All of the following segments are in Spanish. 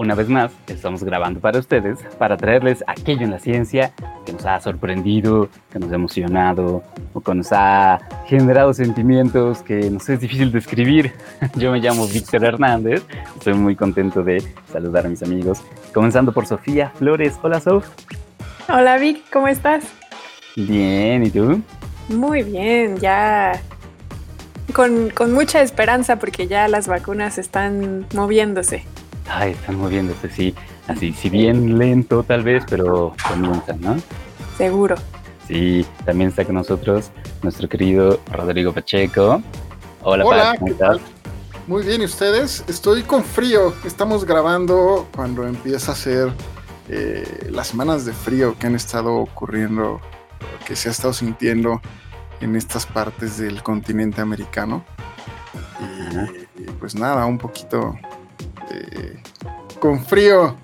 Una vez más, estamos grabando para ustedes para traerles aquello en la ciencia que nos ha sorprendido, que nos ha emocionado o que nos ha generado sentimientos que nos es difícil describir. Yo me llamo Víctor Hernández, estoy muy contento de saludar a mis amigos, comenzando por Sofía Flores. Hola, Sof. Hola, Vic, ¿cómo estás? Bien, ¿y tú? Muy bien, ya con, con mucha esperanza porque ya las vacunas están moviéndose. Ay, están moviéndose, sí. Así, si bien lento tal vez, pero comienzan, ¿no? Seguro. Sí, también está con nosotros nuestro querido Rodrigo Pacheco. Hola, Hola, ¿cómo ¿qué estás? tal? Muy bien, ¿y ustedes? Estoy con frío. Estamos grabando cuando empieza a ser eh, las semanas de frío que han estado ocurriendo, que se ha estado sintiendo en estas partes del continente americano. Ajá. Y, y pues nada, un poquito eh, con frío.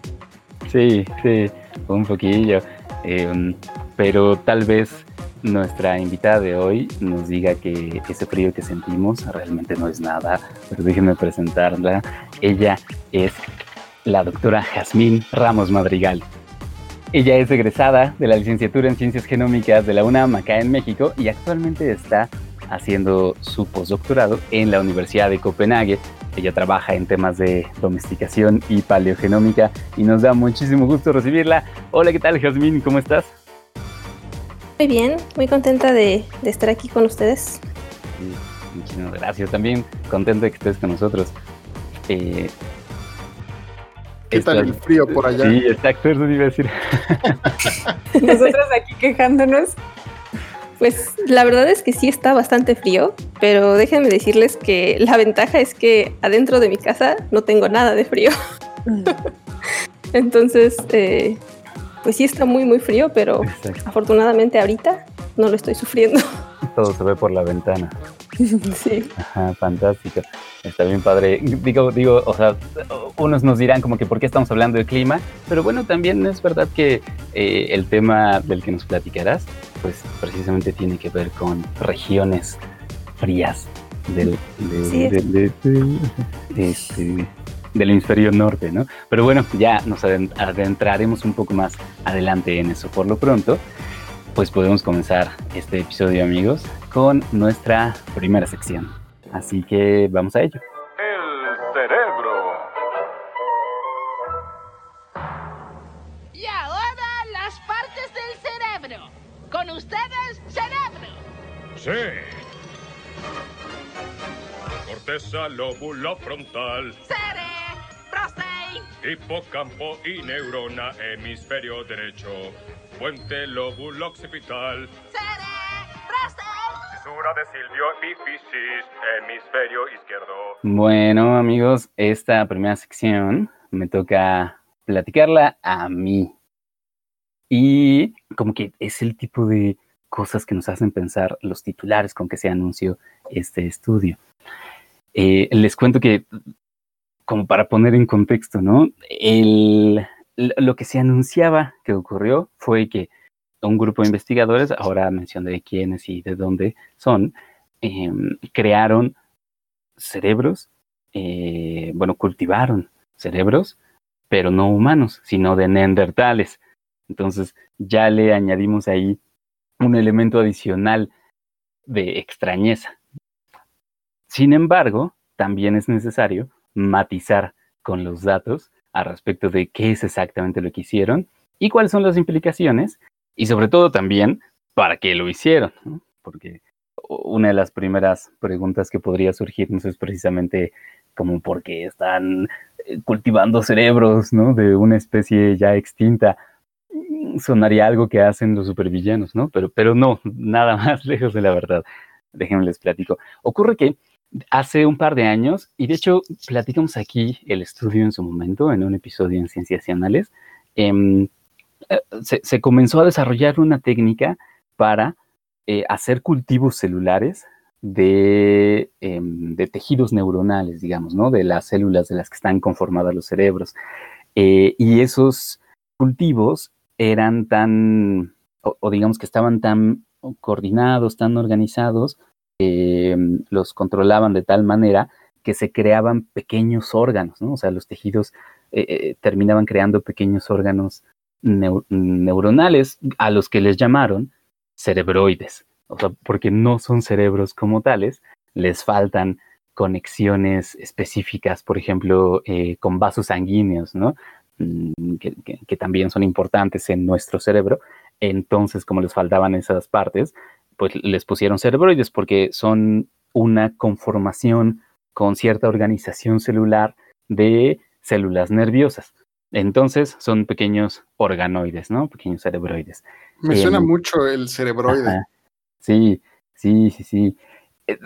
Sí, sí, un poquillo. Eh, pero tal vez nuestra invitada de hoy nos diga que ese frío que sentimos realmente no es nada. Pero déjenme presentarla. Ella es la doctora Jazmín Ramos Madrigal. Ella es egresada de la licenciatura en Ciencias Genómicas de la UNAM acá en México y actualmente está haciendo su postdoctorado en la Universidad de Copenhague. Ella trabaja en temas de domesticación y paleogenómica y nos da muchísimo gusto recibirla. Hola, ¿qué tal, Jazmín? ¿Cómo estás? Muy bien, muy contenta de, de estar aquí con ustedes. Sí, Muchísimas gracias. También contento de que estés con nosotros. Eh, ¿Qué tal el frío por allá? Sí, exacto, eso iba a decir. Nosotros aquí quejándonos. Pues la verdad es que sí está bastante frío, pero déjenme decirles que la ventaja es que adentro de mi casa no tengo nada de frío. Entonces, eh, pues sí está muy, muy frío, pero Exacto. afortunadamente ahorita no lo estoy sufriendo. Todo se ve por la ventana. Sí. Ajá, fantástico. Está bien padre. Digo, digo, o sea, unos nos dirán como que por qué estamos hablando del clima, pero bueno, también es verdad que eh, el tema del que nos platicarás, pues precisamente tiene que ver con regiones frías del, de- Sí. de- de- de- este, del hemisferio norte, ¿no? Pero bueno, ya nos aden- adentraremos un poco más adelante en eso. Por lo pronto, pues podemos comenzar este episodio, amigos, con nuestra primera sección. Así que vamos a ello. El cerebro. Y ahora las partes del cerebro. Con ustedes, cerebro. Sí. Corteza, lóbulo frontal, Cerebrostein. Hipocampo y neurona, hemisferio derecho, puente lóbulo occipital, fisura de Silvio epífisis, hemisferio izquierdo. Bueno, amigos, esta primera sección me toca platicarla a mí. Y como que es el tipo de cosas que nos hacen pensar los titulares con que se anunció este estudio. Eh, les cuento que, como para poner en contexto, ¿no? El, lo que se anunciaba que ocurrió fue que un grupo de investigadores, ahora mencionaré quiénes y de dónde son, em, crearon cerebros, eh, bueno, cultivaron cerebros, pero no humanos, sino de neandertales. Entonces ya le añadimos ahí un elemento adicional de extrañeza. Sin embargo, también es necesario matizar con los datos al respecto de qué es exactamente lo que hicieron y cuáles son las implicaciones y sobre todo también para qué lo hicieron, porque una de las primeras preguntas que podría surgirnos es precisamente como por qué están eh, cultivando cerebros ¿no? de una especie ya extinta. Mm, Sonaría algo que hacen los supervillanos, ¿no? Pero, pero no, nada más lejos de la verdad. Déjenme les platico. Ocurre que hace un par de años, y de hecho platicamos aquí el estudio en su momento, en un episodio en Cienciacionales, em, eh, se, se comenzó a desarrollar una técnica para eh, hacer cultivos celulares de, em, de tejidos neuronales, digamos, ¿no? De las células de las que están conformadas los cerebros. Eh, y esos cultivos eran tan, o digamos que estaban tan coordinados, tan organizados, em, los controlaban de tal manera que se creaban pequeños órganos, ¿no? O sea, los tejidos eh, eh, terminaban creando pequeños órganos neu- neuronales a los que les llamaron cerebroides. O sea, porque no son cerebros como tales, les faltan conexiones específicas, por ejemplo, eh, con vasos sanguíneos, ¿no? Mm, que- que también son importantes en nuestro cerebro. Entonces, como les faltaban esas partes, pues les pusieron cerebroides porque son una conformación con cierta organización celular de células nerviosas. Entonces, son pequeños organoides, ¿no? Pequeños cerebroides. Me Em, suena mucho el cerebroide. Ajá. Sí, sí, sí, sí. Eh,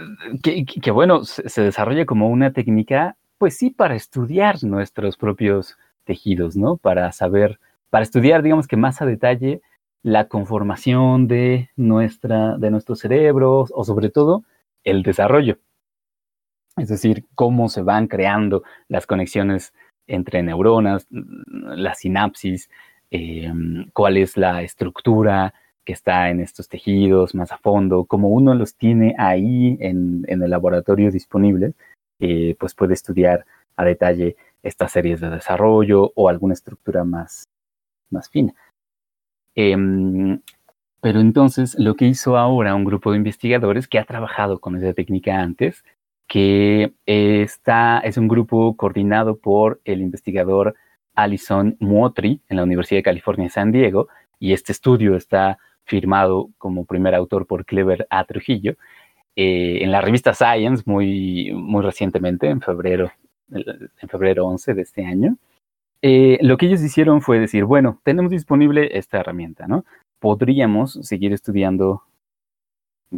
Que, que- que bueno, se, se desarrolla como una técnica, pues sí, para estudiar nuestros propios tejidos, ¿no? Para saber, para estudiar, digamos que más a detalle la conformación de nuestra, de nuestros cerebros, o sobre todo el desarrollo. Es decir, cómo se van creando las conexiones entre neuronas, la sinapsis, eh, cuál es la estructura que está en estos tejidos más a fondo, como uno los tiene ahí en, en el laboratorio disponible, eh, pues puede estudiar a detalle estas series de desarrollo o alguna estructura más, más fina. Em, pero entonces lo que hizo ahora un grupo de investigadores que ha trabajado con esa técnica antes, que está, es un grupo coordinado por el investigador Alison Muotri en la Universidad de California San Diego, y este estudio está firmado como primer autor por Clever A. Trujillo, eh, en la revista Science muy, muy recientemente, en febrero, en febrero 11 de este año. Eh, lo que ellos hicieron fue decir, bueno, tenemos disponible esta herramienta, ¿no? Podríamos seguir estudiando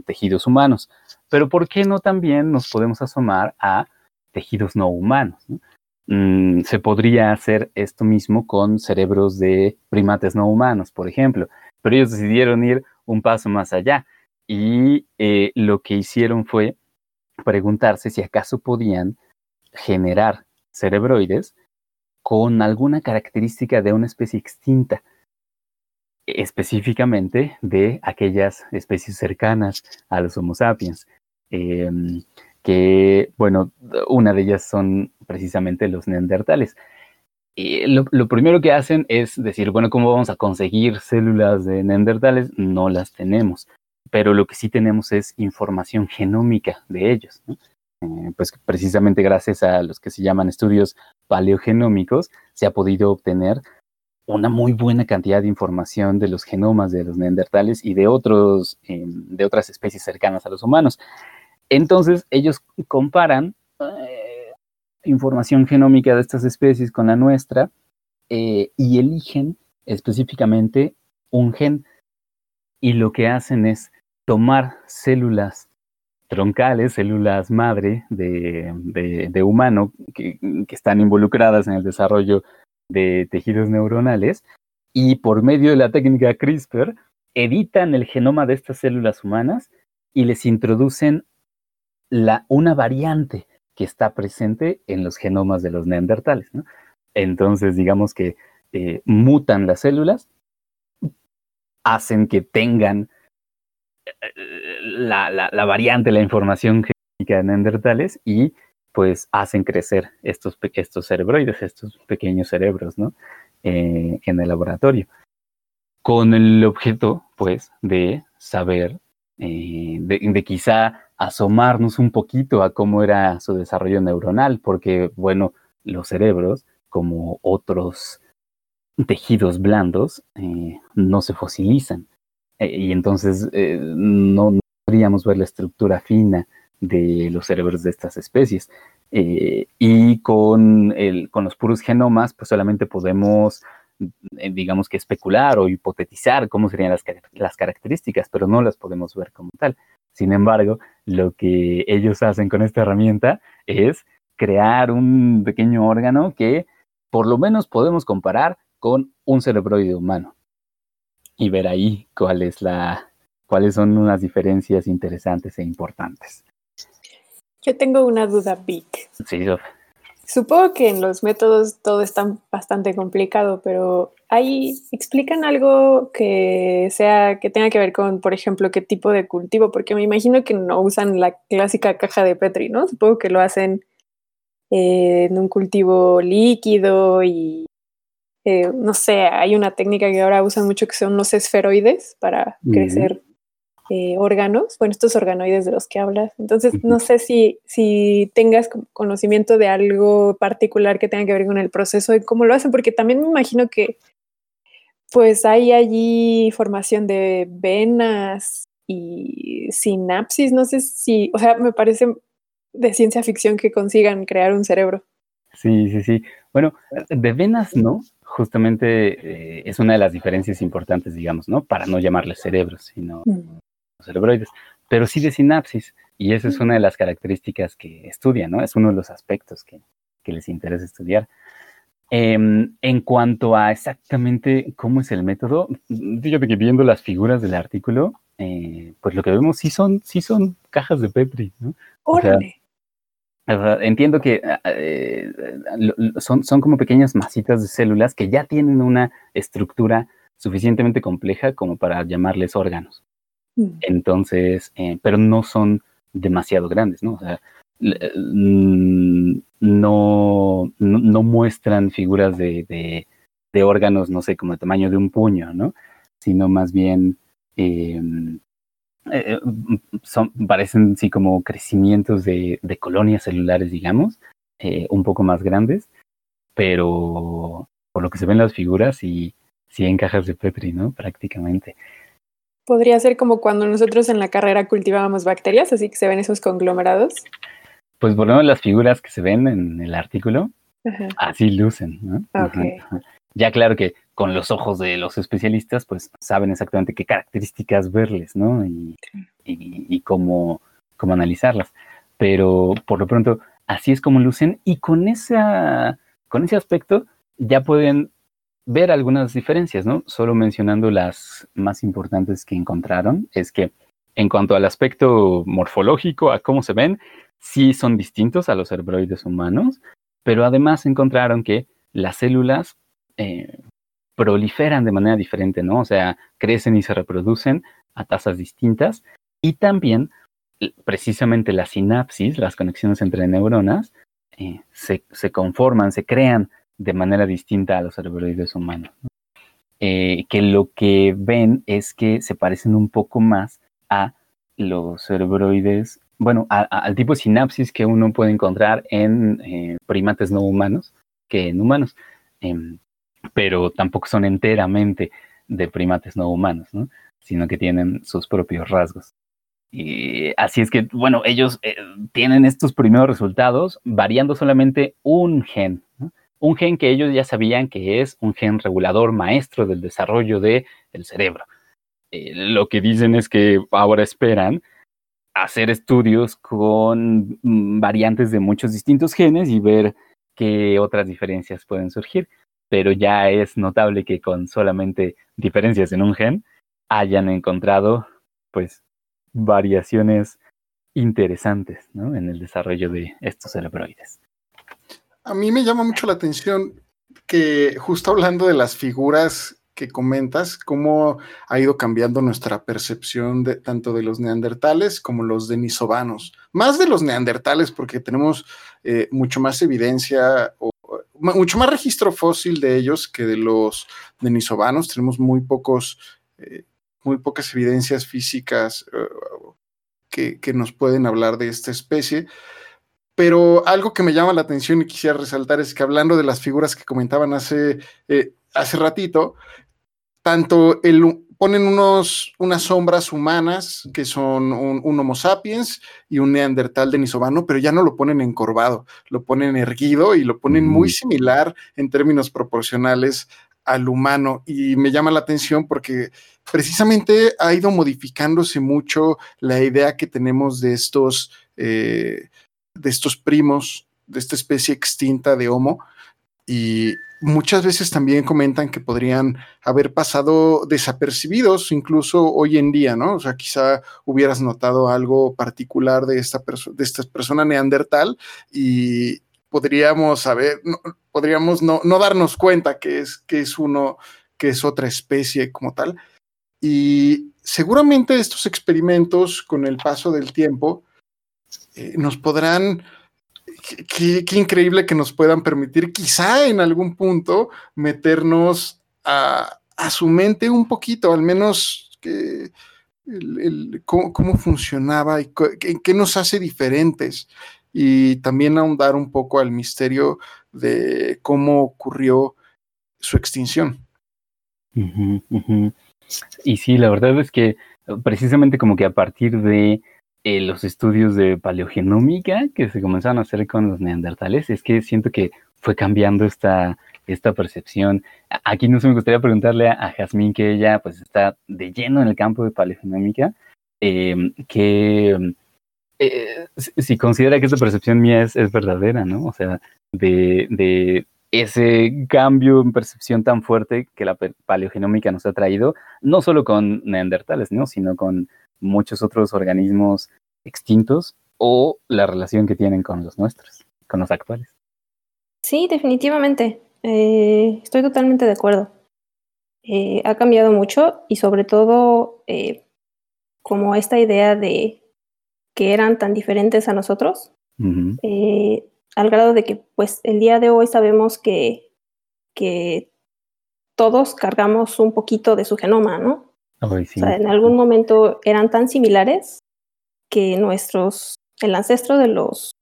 tejidos humanos, pero ¿por qué no también nos podemos asomar a tejidos no humanos? ¿no? Mm, se podría hacer esto mismo con cerebros de primates no humanos, por ejemplo, pero ellos decidieron ir un paso más allá y eh, lo que hicieron fue preguntarse si acaso podían generar cerebroides con alguna característica de una especie extinta, específicamente de aquellas especies cercanas a los Homo sapiens, eh, que, bueno, una de ellas son precisamente los neandertales. Lo, lo, primero que hacen es decir, bueno, ¿cómo vamos a conseguir células de neandertales? No las tenemos, pero lo que sí tenemos es información genómica de ellos. ¿no? Eh, pues precisamente gracias a los que se llaman estudios paleogenómicos, se ha podido obtener una muy buena cantidad de información de los genomas de los neandertales y de, otros, eh, de otras especies cercanas a los humanos. Entonces, ellos comparan eh, información genómica de estas especies con la nuestra eh, y eligen específicamente un gen. Y lo que hacen es tomar células troncales, células madre de, humano que, están involucradas en el desarrollo de tejidos neuronales y por medio de la técnica CRISPR editan el genoma de estas células humanas y les introducen la, una variante que está presente en los genomas de los neandertales. Entonces, digamos que eh, mutan las células, hacen que tengan la, la, variante, la información genética de neandertales y pues hacen crecer estos, estos cerebroides, estos pequeños cerebros, ¿no? Eh, en el laboratorio. Con el objeto, pues, de saber, eh, de, de, quizá asomarnos un poquito a cómo era su desarrollo neuronal, porque, bueno, los cerebros, como otros tejidos blandos, eh, no se fosilizan. Y entonces eh, no, podríamos ver la estructura fina de los cerebros de estas especies. Eh, y con, los puros genomas, pues solamente podemos, eh, digamos que especular o hipotetizar cómo serían las, las, características, pero no las podemos ver como tal. Sin embargo, lo que ellos hacen con esta herramienta es crear un pequeño órgano que por lo menos podemos comparar con un cerebroide humano y ver ahí cuál es la, cuáles son unas diferencias interesantes e importantes. Yo tengo una duda big. Sí, Sof. Supongo que en los métodos todo está bastante complicado, pero ahí explican algo que sea que tenga que ver con, por ejemplo, qué tipo de cultivo, porque me imagino que no usan la clásica caja de Petri, ¿no? Supongo que lo hacen eh, en un cultivo líquido y eh, no sé, hay una técnica que ahora usan mucho que son los esferoides para crecer eh, órganos, bueno, estos organoides de los que hablas. Entonces, no sé si, si tengas conocimiento de algo particular que tenga que ver con el proceso y cómo lo hacen, porque también me imagino que pues hay allí formación de venas y sinapsis, no sé si, o sea, me parece de ciencia ficción que consigan crear un cerebro. Sí, sí, sí. Bueno, de venas no, justamente eh, es una de las diferencias importantes, digamos, ¿no? Para no llamarles cerebros, sino Mm. cerebroides, pero sí de sinapsis, y esa es una de las características que estudian, ¿no? Es uno de los aspectos que, que les interesa estudiar. Em, en cuanto a exactamente cómo es el método, fíjate que viendo las figuras del artículo, eh, pues lo que vemos sí son, sí son cajas de Petri, ¿no? Órale. O sea, Entiendo que ah, eh, son, son como pequeñas masitas de células que ya tienen una estructura suficientemente compleja como para llamarles órganos. Mm. Entonces, eh, pero no son demasiado grandes, ¿no? O sea, eh, no, no, no muestran figuras de, de, de órganos, no sé, como el tamaño de un puño, ¿no? Sino más bien eh, eh, son, parecen sí como crecimientos de, de colonias celulares, digamos, eh, un poco más grandes, pero por lo que se ven las figuras y sí en cajas de Petri, ¿no? Prácticamente. Podría ser como cuando nosotros en la carrera cultivábamos bacterias, así que se ven esos conglomerados. Pues por lo menos las figuras que se ven en el artículo, Ajá. así lucen, ¿no? Ajá. Ya claro que con los ojos de los especialistas, pues saben exactamente qué características verles, ¿no? Y, y, y cómo, cómo analizarlas. Pero por lo pronto, así es como lucen y con, esa, con ese aspecto ya pueden ver algunas diferencias, ¿no? Solo mencionando las más importantes que encontraron, es que en cuanto al aspecto morfológico, a cómo se ven, sí son distintos a los cerebroides humanos, pero además encontraron que las células eh, proliferan de manera diferente, ¿no? O sea, crecen y se reproducen a tasas distintas y también precisamente la sinapsis, las conexiones entre neuronas, eh, se, conforman, se crean de manera distinta a los cerebroides humanos. ¿no? Eh, que lo que ven es que se parecen un poco más a los cerebroides, bueno, al tipo de sinapsis que uno puede encontrar en eh, primates no humanos que en humanos, Em, pero tampoco son enteramente de primates no humanos, ¿no? sino que tienen sus propios rasgos. Y así es que, bueno, ellos eh, tienen estos primeros resultados variando solamente un gen, un gen que ellos ya sabían que es un gen regulador maestro del desarrollo del cerebro. Eh, lo que dicen es que ahora esperan hacer estudios con mm, variantes de muchos distintos genes y ver qué otras diferencias pueden surgir. Pero ya es notable que con solamente diferencias en un gen hayan encontrado, pues, variaciones interesantes ¿no? en el desarrollo de estos cerebroides. A mí me llama mucho la atención que justo hablando de las figuras que comentas, cómo ha ido cambiando nuestra percepción de tanto de los neandertales como los denisovanos. Más de los neandertales porque tenemos eh, mucho más evidencia mucho más registro fósil de ellos que de los denisovanos. Tenemos muy pocos, eh, muy pocas evidencias físicas eh, que, que nos pueden hablar de esta especie. Pero algo que me llama la atención y quisiera resaltar es que hablando de las figuras que comentaban hace, eh, hace ratito, tanto el, ponen unos, unas sombras humanas que son un, un, Homo sapiens y un neandertal denisovano, pero ya no lo ponen encorvado, lo ponen erguido y lo ponen muy similar en términos proporcionales al humano. Y me llama la atención porque precisamente ha ido modificándose mucho la idea que tenemos de estos, eh, de estos primos, de esta especie extinta de Homo, y muchas veces también comentan que podrían haber pasado desapercibidos incluso hoy en día, ¿no? O sea, quizá hubieras notado algo particular de esta, de esta persona neandertal y podríamos saber, no, podríamos no, no darnos cuenta que es, que es uno, que es otra especie como tal. Y seguramente estos experimentos con el paso del tiempo eh, nos podrán qué- increíble que nos puedan permitir quizá en algún punto meternos a, su mente un poquito, al menos cómo, funcionaba y qué, nos hace diferentes y también ahondar un poco al misterio de cómo ocurrió su extinción. Y sí, la verdad es que precisamente como que a partir de eh, los estudios de paleogenómica que se comenzaron a hacer con los neandertales, es que siento que fue cambiando esta, esta percepción. Aquí no se me gustaría preguntarle a, a Jazmín, que ella pues está de lleno en el campo de paleogenómica, eh, que eh, si si considera que esta percepción mía es, verdadera, ¿no? O sea, de, de ese cambio en percepción tan fuerte que la paleogenómica nos ha traído, no solo con neandertales, ¿no? Sino con muchos otros organismos extintos o la relación que tienen con los nuestros, con los actuales. Sí, definitivamente. Eh, estoy totalmente de acuerdo. Eh, ha cambiado mucho y sobre todo eh, como esta idea de que eran tan diferentes a nosotros, al grado de que pues el día de hoy sabemos que, que todos cargamos un poquito de su genoma, ¿no? Ay, sí. O sea, en algún momento eran tan similares que nuestros, el ancestro de los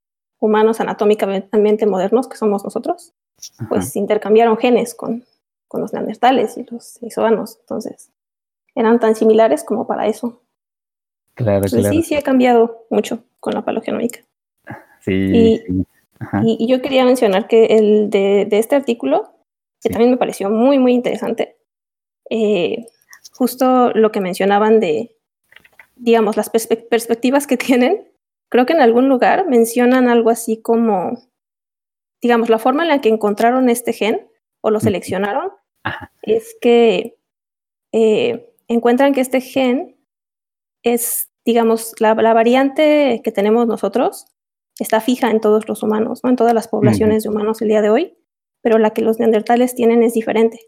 humanos anatómicamente modernos, que somos nosotros, Ajá. pues intercambiaron genes con, con los neandertales y los isobanos. Entonces, eran tan similares como para eso. claro, Entonces, claro. sí, sí ha cambiado mucho con la paleogenómica. Sí, y- sí. Y, y yo quería mencionar que el de, de este artículo, que Sí. también me pareció muy, muy interesante, eh, justo lo que mencionaban de, digamos, las perspe- perspectivas que tienen, creo que en algún lugar mencionan algo así como, digamos, la forma en la que encontraron este gen o lo seleccionaron Ajá. es que eh, encuentran que este gen es, digamos, la, la variante que tenemos nosotros está fija en todos los humanos, ¿no? en todas las poblaciones de humanos el día de hoy, pero la que los neandertales tienen es diferente.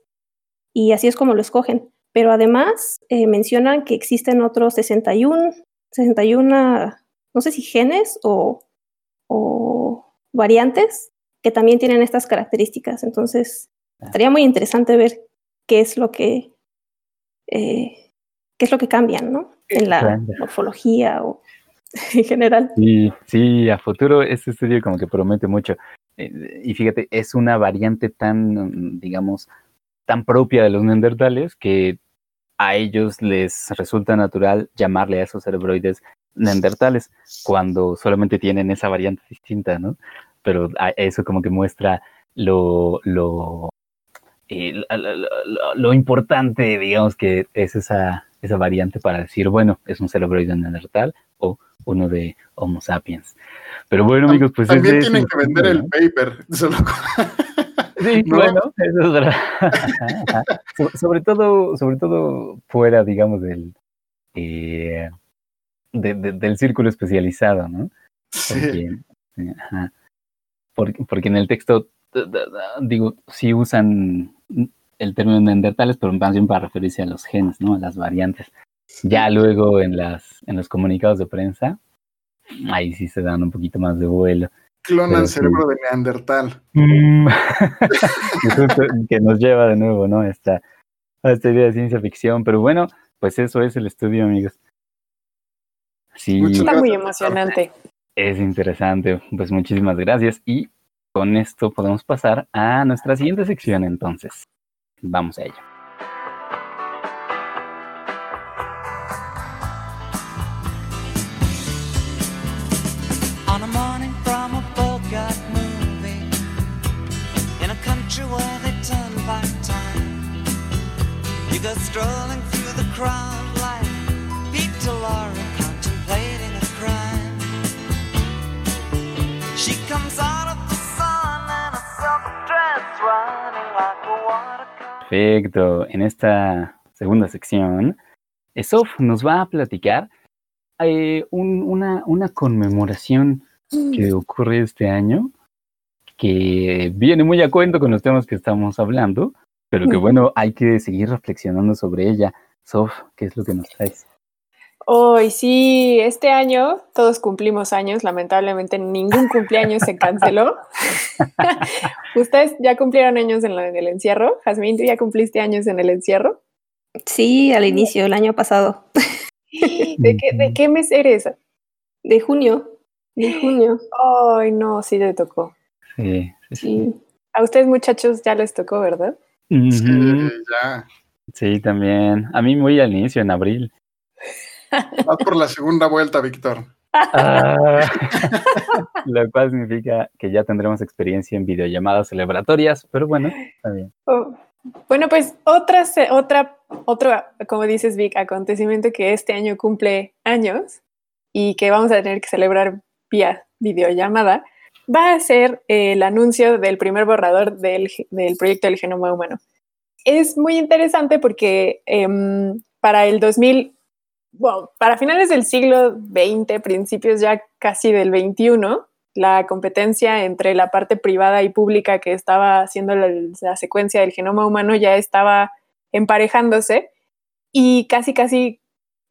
Y así es como lo escogen. Pero además eh, mencionan que existen otros 61, 61, no sé si genes o, o variantes que también tienen estas características. Entonces, estaría muy interesante ver qué es lo que eh, qué es lo que cambian, ¿no? En la morfología o en general. Sí, sí, a futuro este estudio como que promete mucho. Eh, y fíjate, es una variante tan, digamos, tan propia de los neandertales que a ellos les resulta natural llamarle a esos cerebroides neandertales cuando solamente tienen esa variante distinta, ¿no? Pero eso como que muestra lo, lo, eh, lo- lo importante, digamos, que es esa, esa variante para decir, bueno, es un cerebroide neandertal o uno de Homo sapiens. Pero bueno, amigos, pues También es tienen que vender el paper. solo con- Sí, ¿no? bueno, eso es verdad. So- sobre todo, sobre todo fuera, digamos, del eh, de- de- del círculo especializado, ¿no? Porque, sí, ajá. Porque, porque en el texto, digo, sí usan el término neandertales, pero más bien para referirse a los genes, ¿no? A las variantes. Ya luego en las en los comunicados de prensa, ahí sí se dan un poquito más de vuelo. Clonan sí. cerebro de Neandertal. Mm. Que nos lleva de nuevo, ¿no? Esta, a esta idea de ciencia ficción. Pero bueno, pues eso es el estudio, amigos. Sí, Está muy emocionante. es interesante. Pues muchísimas gracias. Y con esto podemos pasar a nuestra siguiente sección, entonces. Vamos a ello. Perfecto. En esta segunda sección, Sof nos va a platicar eh, un- una, una conmemoración que ocurre este año que viene muy a cuento con los temas que estamos hablando, pero que bueno, hay que seguir reflexionando sobre ella. Sof, ¿qué es lo que nos traes? Hoy sí, este año todos cumplimos años, lamentablemente ningún cumpleaños se canceló. ¿Ustedes ya cumplieron años en, la- en el encierro? Jazmín, ¿tú ya cumpliste años en el encierro? Sí, al inicio, el año pasado, ¿De qué, de qué mes eres? de junio. De junio. Ay, no, sí te tocó. Sí, sí, sí. A ustedes muchachos ya les tocó, ¿verdad? Sí, ya. Sí, también. A mí muy al inicio, en abril. Vas por la segunda vuelta, Víctor. Ah, lo cual significa que ya tendremos experiencia en videollamadas celebratorias, pero bueno, está bien. Oh, Bueno, pues otra, otra, otro, como dices, Vic, acontecimiento que este año cumple años y que vamos a tener que celebrar vía videollamada, va a ser el anuncio del primer borrador del, del proyecto del genoma humano. Es muy interesante porque em, para el 2000, bueno, para finales del siglo XX, principios ya casi del XXI, la competencia entre la parte privada y pública que estaba haciendo la, la secuencia del genoma humano ya estaba emparejándose y casi, casi,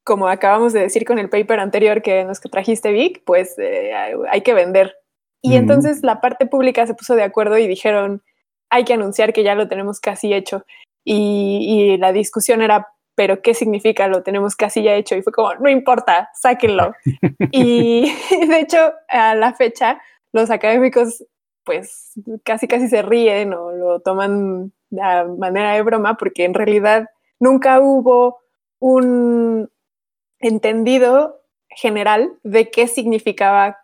como acabamos de decir con el paper anterior que nos trajiste, Vic, pues eh, hay, que vender. Y entonces la parte pública se puso de acuerdo y dijeron, hay que anunciar que ya lo tenemos casi hecho. Y, y la discusión era, pero ¿qué significa? Lo tenemos casi ya hecho. Y fue como, no importa, sáquenlo. y de hecho, a la fecha, los académicos pues casi casi se ríen o lo toman de manera de broma porque en realidad nunca hubo un entendido general de qué significaba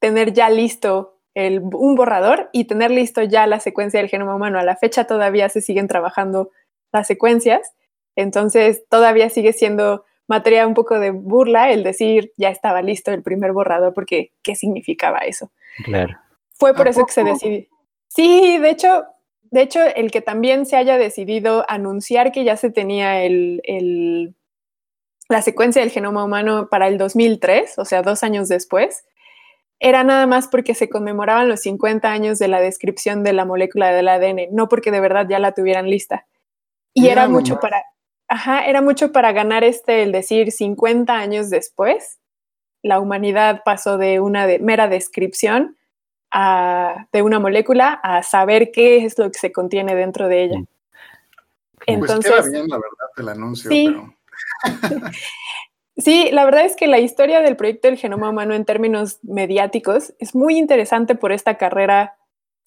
tener ya listo el, un borrador y tener listo ya la secuencia del genoma humano. A la fecha todavía se siguen trabajando las secuencias, entonces todavía sigue siendo materia un poco de burla el decir ya estaba listo el primer borrador porque ¿qué significaba eso? Claro. Fue por ¿A eso que se decidió. Sí, de hecho, de hecho, el que también se haya decidido anunciar que ya se tenía el, el- la secuencia del genoma humano para el 2003, o sea, dos años después, era nada más porque se conmemoraban los 50 años de la descripción de la molécula del ADN, no porque de verdad ya la tuvieran lista. Y Mira era mucho para, ajá, era mucho para ganar este, el decir 50 años después, la humanidad pasó de una de- mera descripción a- de una molécula a saber qué es lo que se contiene dentro de ella. Entonces, pues queda bien, la verdad, el anuncio, Sí. pero sí, la verdad es que la historia del proyecto del genoma humano en términos mediáticos es muy interesante por esta carrera,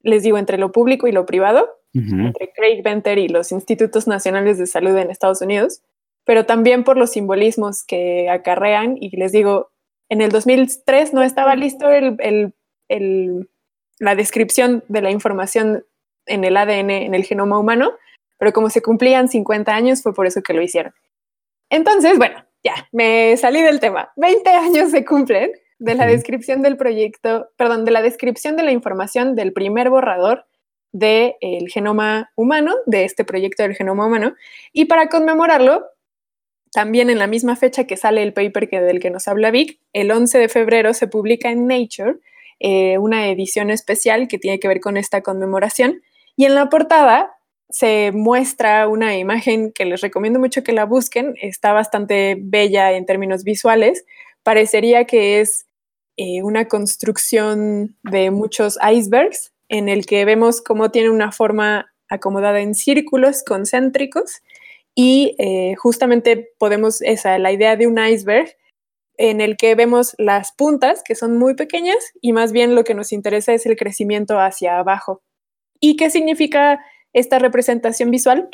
les digo, entre lo público y lo privado, entre Craig Venter y los Institutos Nacionales de Salud en Estados Unidos, pero también por los simbolismos que acarrean. Y les digo, en el 2003 no estaba listo el- el- el- la descripción de la información en el ADN, en el genoma humano, pero como se cumplían 50 años, fue por eso que lo hicieron. Entonces, bueno, ya, me salí del tema. 20 años se cumplen de la descripción del proyecto, perdón, de la descripción de la información del primer borrador del genoma humano, de este proyecto del genoma humano. Y para conmemorarlo, también en la misma fecha que sale el paper que, del que nos habla Vic, el 11 de febrero se publica en Nature eh, una edición especial que tiene que ver con esta conmemoración. Y en la portada se muestra una imagen que les recomiendo mucho que la busquen. Está bastante bella en términos visuales. Parecería que es eh, una construcción de muchos icebergs en el que vemos cómo tiene una forma acomodada en círculos concéntricos y eh, justamente podemos, esa, la idea de un iceberg en el que vemos las puntas que son muy pequeñas y más bien lo que nos interesa es el crecimiento hacia abajo. ¿Y qué significa esta representación visual?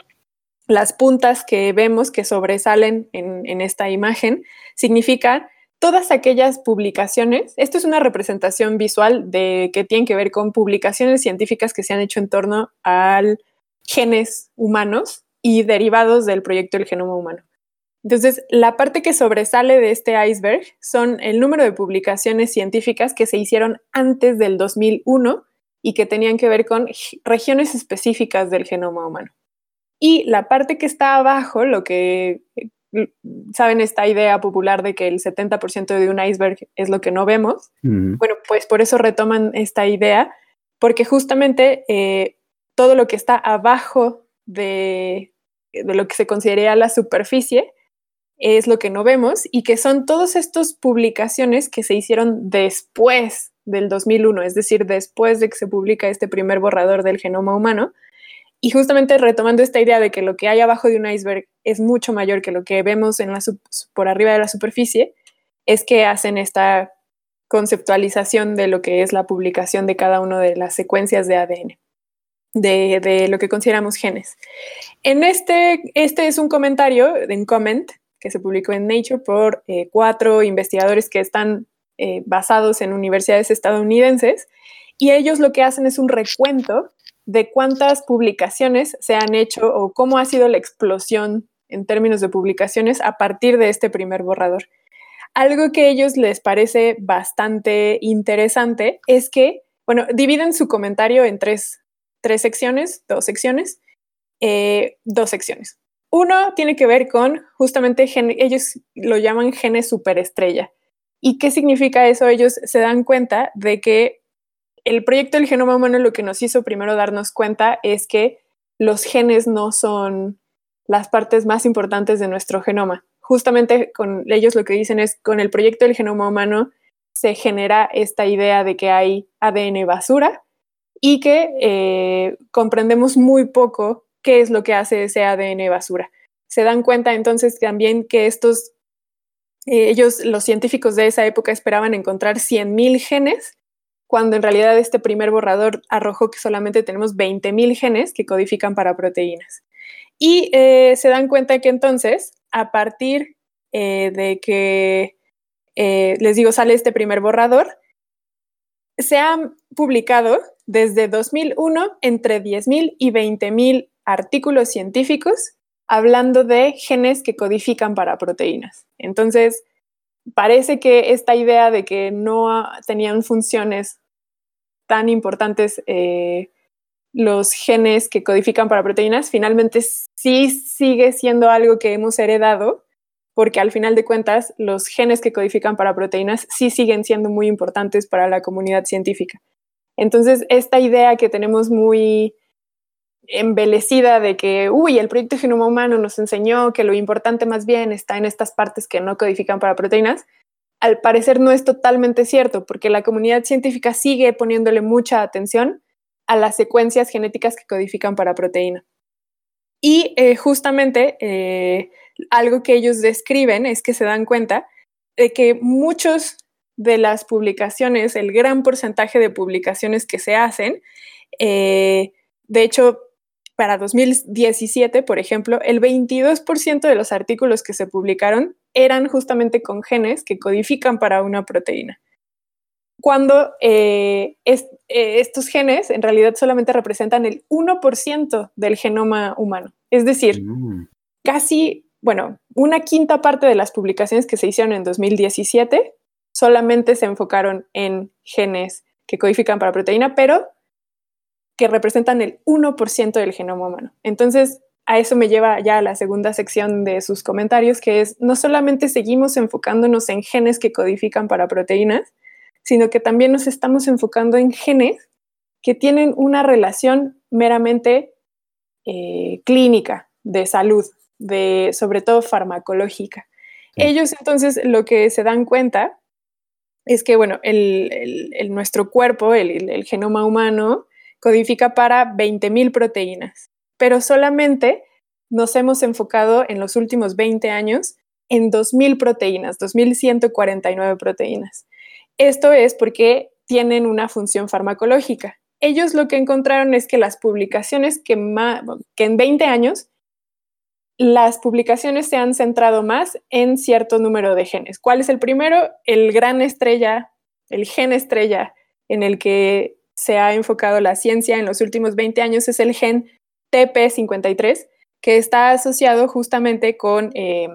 Las puntas que vemos que sobresalen en, en esta imagen significa todas aquellas publicaciones, esto es una representación visual de que tienen que ver con publicaciones científicas que se han hecho en torno al genes humanos y derivados del proyecto del genoma humano. Entonces, la parte que sobresale de este iceberg son el número de publicaciones científicas que se hicieron antes del 2001 y que tenían que ver con regiones específicas del genoma humano. Y la parte que está abajo, lo que saben esta idea popular de que el 70% de un iceberg es lo que no vemos, bueno, pues por eso retoman esta idea, porque justamente eh, todo lo que está abajo de, de lo que se consideraría la superficie es lo que no vemos y que son todas estas publicaciones que se hicieron después del 2001, es decir, después de que se publica este primer borrador del genoma humano. Y justamente retomando esta idea de que lo que hay abajo de un iceberg es mucho mayor que lo que vemos en por arriba de la superficie, es que hacen esta conceptualización de lo que es la publicación de cada una de las secuencias de ADN, de, lo que consideramos genes. En este, este es un comentario, un comment, que se publicó en Nature por eh, cuatro investigadores que están eh, basados en universidades estadounidenses, y ellos lo que hacen es un recuento de cuántas publicaciones se han hecho o cómo ha sido la explosión en términos de publicaciones a partir de este primer borrador. Algo que a ellos les parece bastante interesante es que, bueno, dividen su comentario en tres, tres secciones, dos secciones, eh, dos secciones. Uno tiene que ver con justamente, ellos lo llaman genes superestrella. ¿Y qué significa eso? Ellos se dan cuenta de que el proyecto del genoma humano lo que nos hizo primero darnos cuenta es que los genes no son las partes más importantes de nuestro genoma. Justamente con ellos lo que dicen es, con el proyecto del genoma humano se genera esta idea de que hay ADN basura y que eh, comprendemos muy poco qué es lo que hace ese ADN basura. Se dan cuenta entonces también que estos, eh, ellos, los científicos de esa época esperaban encontrar 100.000 genes, cuando en realidad este primer borrador arrojó que solamente tenemos 20.000 genes que codifican para proteínas. Y eh, se dan cuenta que entonces, a partir eh, de que, eh, les digo, sale este primer borrador, se han publicado desde 2001 entre 10.000 y 20.000 artículos científicos hablando de genes que codifican para proteínas. Entonces, parece que esta idea de que no tenían funciones tan importantes eh, los genes que codifican para proteínas, finalmente sí sigue siendo algo que hemos heredado, porque al final de cuentas los genes que codifican para proteínas sí siguen siendo muy importantes para la comunidad científica. Entonces, esta idea que tenemos muy embelecida de que, uy, el proyecto Genoma Humano nos enseñó que lo importante más bien está en estas partes que no codifican para proteínas, al parecer no es totalmente cierto, porque la comunidad científica sigue poniéndole mucha atención a las secuencias genéticas que codifican para proteína. Y eh, justamente eh, algo que ellos describen es que se dan cuenta de que muchos de las publicaciones, el gran porcentaje de publicaciones que se hacen, eh, de hecho, para 2017, por ejemplo, el 22% de los artículos que se publicaron eran justamente con genes que codifican para una proteína. Cuando eh, es, eh, estos genes en realidad solamente representan el 1% del genoma humano. Es decir, Mm. casi, bueno, una quinta parte de las publicaciones que se hicieron en 2017 solamente se enfocaron en genes que codifican para proteína, pero que representan el 1% del genoma humano. Entonces, a eso me lleva ya a la segunda sección de sus comentarios, que es no solamente seguimos enfocándonos en genes que codifican para proteínas, sino que también nos estamos enfocando en genes que tienen una relación meramente eh, clínica, de salud, de sobre todo farmacológica. Ellos entonces lo que se dan cuenta es que, bueno, el, el- el- nuestro cuerpo, el genoma humano, codifica para 20.000 proteínas, pero solamente nos hemos enfocado en los últimos 20 años en 2.000 proteínas, 2.149 proteínas. Esto es porque tienen una función farmacológica. Ellos lo que encontraron es que las publicaciones que, que en 20 años, las publicaciones se han centrado más en cierto número de genes. ¿Cuál es el primero? El gran estrella, el gen estrella en el que se ha enfocado la ciencia en los últimos 20 años es el gen TP53, que está asociado justamente con eh,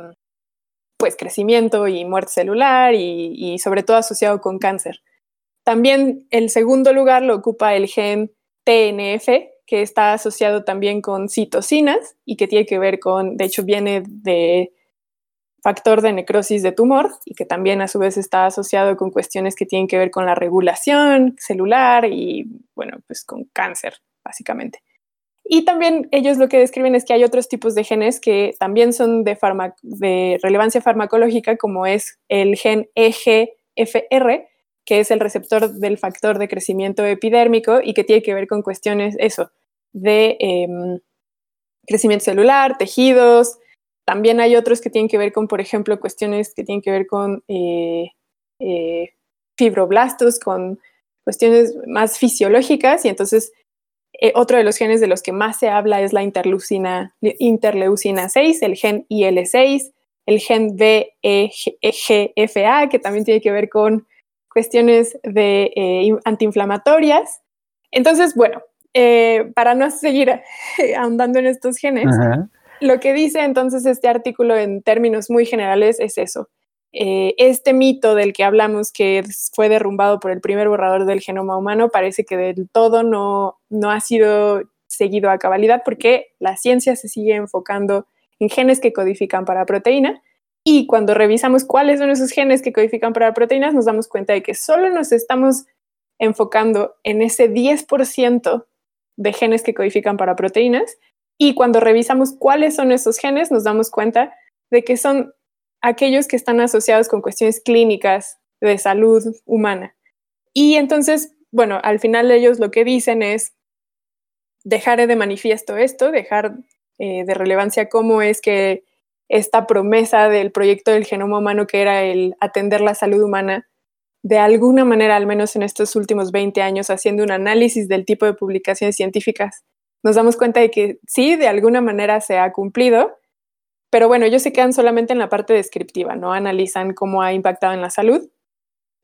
pues crecimiento y muerte celular y, y sobre todo asociado con cáncer. También el segundo lugar lo ocupa el gen TNF, que está asociado también con citocinas y que tiene que ver con, de hecho viene de factor de necrosis de tumor y que también a su vez está asociado con cuestiones que tienen que ver con la regulación celular y, bueno, pues con cáncer, básicamente. Y también ellos lo que describen es que hay otros tipos de genes que también son de, de relevancia farmacológica, como es el gen EGFR, que es el receptor del factor de crecimiento epidérmico y que tiene que ver con cuestiones, eso, de em, crecimiento celular, tejidos. También hay otros que tienen que ver con, por ejemplo, cuestiones que tienen que ver con eh, eh, fibroblastos, con cuestiones más fisiológicas y entonces eh, otro de los genes de los que más se habla es la interleucina, interleucina 6, el gen IL6, el gen VEGFA, que también tiene que ver con cuestiones de antiinflamatorias. Entonces, bueno, para no seguir ahondando en estos genes, lo que dice entonces este artículo en términos muy generales es eso. Eh, este mito del que hablamos que fue derrumbado por el primer borrador del genoma humano parece que del todo no, no ha sido seguido a cabalidad porque la ciencia se sigue enfocando en genes que codifican para proteína y cuando revisamos cuáles son esos genes que codifican para proteínas nos damos cuenta de que solo nos estamos enfocando en ese 10% de genes que codifican para proteínas y cuando revisamos cuáles son esos genes nos damos cuenta de que son aquellos que están asociados con cuestiones clínicas de salud humana. Y entonces, bueno, al final ellos lo que dicen es dejar de manifiesto esto, dejar eh, de relevancia cómo es que esta promesa del proyecto del genoma humano, que era el atender la salud humana, de alguna manera, al menos en estos últimos 20 años, haciendo un análisis del tipo de publicaciones científicas, nos damos cuenta de que sí, de alguna manera se ha cumplido, pero bueno, ellos se quedan solamente en la parte descriptiva, no analizan cómo ha impactado en la salud.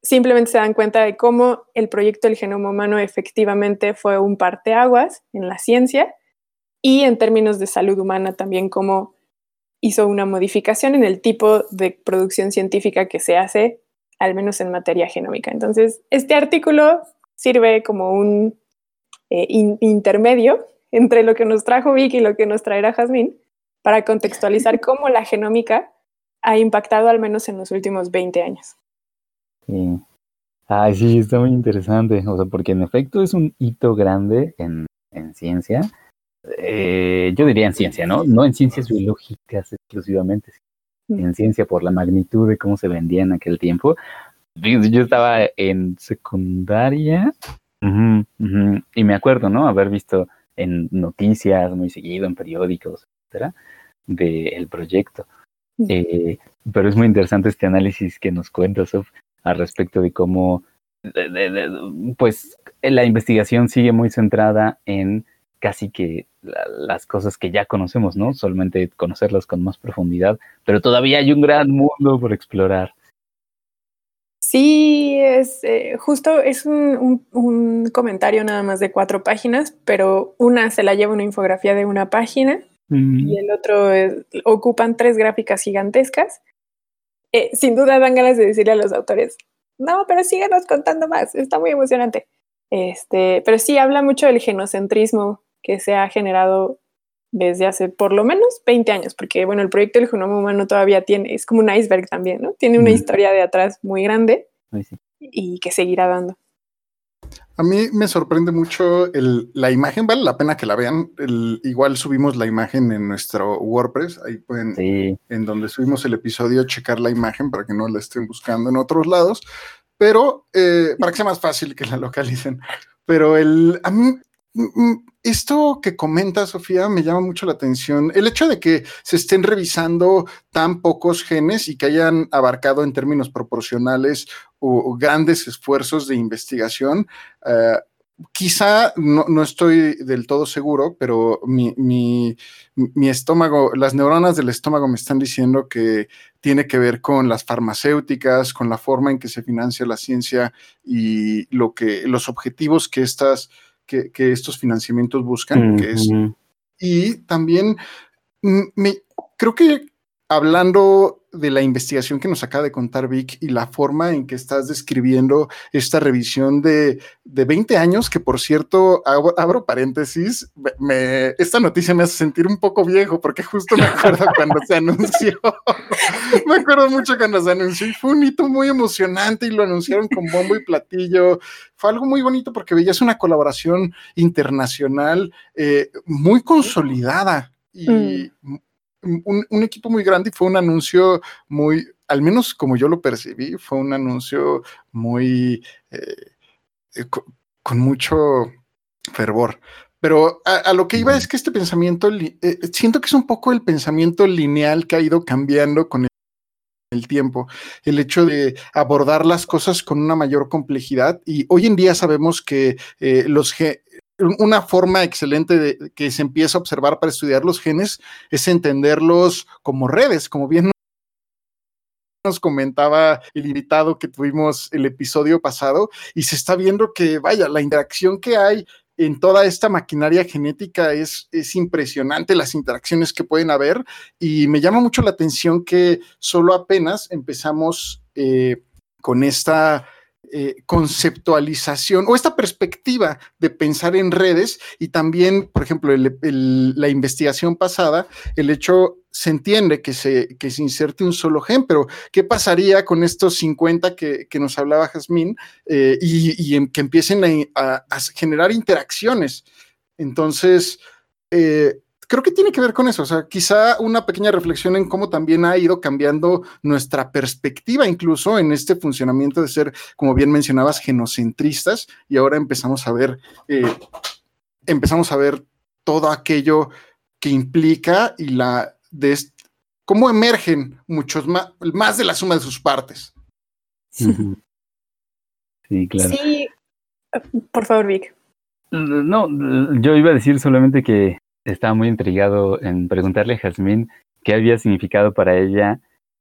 Simplemente se dan cuenta de cómo el proyecto del genoma humano efectivamente fue un parteaguas en la ciencia y en términos de salud humana también cómo hizo una modificación en el tipo de producción científica que se hace, al menos en materia genómica. Entonces, este artículo sirve como un eh, intermedio entre lo que nos trajo Vicky y lo que nos traerá Jazmín para contextualizar cómo la genómica ha impactado al menos en los últimos 20 años. Sí. Ay, sí, está muy interesante. O sea, porque en efecto es un hito grande en, en ciencia. Eh, yo diría en ciencia, ¿no? No en ciencias biológicas exclusivamente, sino en ciencia por la magnitud de cómo se vendía en aquel tiempo. Yo estaba en secundaria y me acuerdo, ¿no? Haber visto en noticias muy seguido, en periódicos, etcétera, del proyecto. Eh, pero es muy interesante este análisis que nos cuenta, Sof, al respecto de cómo, pues, la investigación sigue muy centrada en casi que las cosas que ya conocemos, ¿no? Solamente conocerlas con más profundidad, pero todavía hay un gran mundo por explorar. Sí, es eh, justo, es un, un, comentario nada más de cuatro páginas, pero una se la lleva una infografía de una página y el otro ocupan tres gráficas gigantescas. Eh, sin duda dan ganas de decirle a los autores, no, pero síganos contando más, está muy emocionante. Este, pero sí habla mucho del genocentrismo que se ha generado desde hace por lo menos 20 años, porque bueno, el proyecto del genoma humano todavía tiene, es como un iceberg también, ¿no? Tiene una historia de atrás muy grande y que seguirá dando. A mí me sorprende mucho el, la imagen, vale la pena que la vean. El, igual subimos la imagen en nuestro WordPress, ahí pueden, en donde subimos el episodio, checar la imagen para que no la estén buscando en otros lados, pero eh, para que sea más fácil que la localicen. Pero el, a mí Mm, mm, esto que comenta Sofía me llama mucho la atención. El hecho de que se estén revisando tan pocos genes y que hayan abarcado en términos proporcionales o, grandes esfuerzos de investigación, eh, quizá no, estoy del todo seguro, pero mi, mi, estómago, las neuronas del estómago me están diciendo que tiene que ver con las farmacéuticas, con la forma en que se financia la ciencia y lo que, los objetivos que estas que, estos financiamientos buscan, que es, y también mm, me, creo que hablando de la investigación que nos acaba de contar Vic y la forma en que estás describiendo esta revisión de, de 20 años, que por cierto, abro, abro paréntesis, me, esta noticia me hace sentir un poco viejo porque justo me acuerdo cuando se anunció, me acuerdo mucho cuando se anunció y fue un hito muy emocionante y lo anunciaron con bombo y platillo. Fue algo muy bonito porque veías una colaboración internacional eh, muy consolidada y mm un, equipo muy grande y fue un anuncio muy, al menos como yo lo percibí, fue un anuncio muy eh, con, mucho fervor. Pero a, lo que iba es que este pensamiento, eh, siento que es un poco el pensamiento lineal que ha ido cambiando con el, el tiempo, el hecho de abordar las cosas con una mayor complejidad y hoy en día sabemos que eh, los, una forma excelente de, que se empieza a observar para estudiar los genes es entenderlos como redes, como bien nos comentaba el invitado que tuvimos el episodio pasado, y se está viendo que, vaya, la interacción que hay en toda esta maquinaria genética es, es impresionante, las interacciones que pueden haber, y me llama mucho la atención que solo apenas empezamos eh, con esta eh, conceptualización o esta perspectiva de pensar en redes y también, por ejemplo, la investigación pasada, el hecho se entiende que se, que se inserte un solo gen, pero ¿qué pasaría con estos 50 que, que nos hablaba Jazmín eh, y, en, que empiecen a, generar interacciones? Entonces, eh, creo que tiene que ver con eso, o sea, quizá una pequeña reflexión en cómo también ha ido cambiando nuestra perspectiva incluso en este funcionamiento de ser, como bien mencionabas, genocentristas y ahora empezamos a ver, eh, empezamos a ver todo aquello que implica y la de cómo emergen muchos más, más de la suma de sus partes. Sí, claro. Sí, por favor, Vic. No, yo iba a decir solamente que estaba muy intrigado en preguntarle a Jazmín qué había significado para ella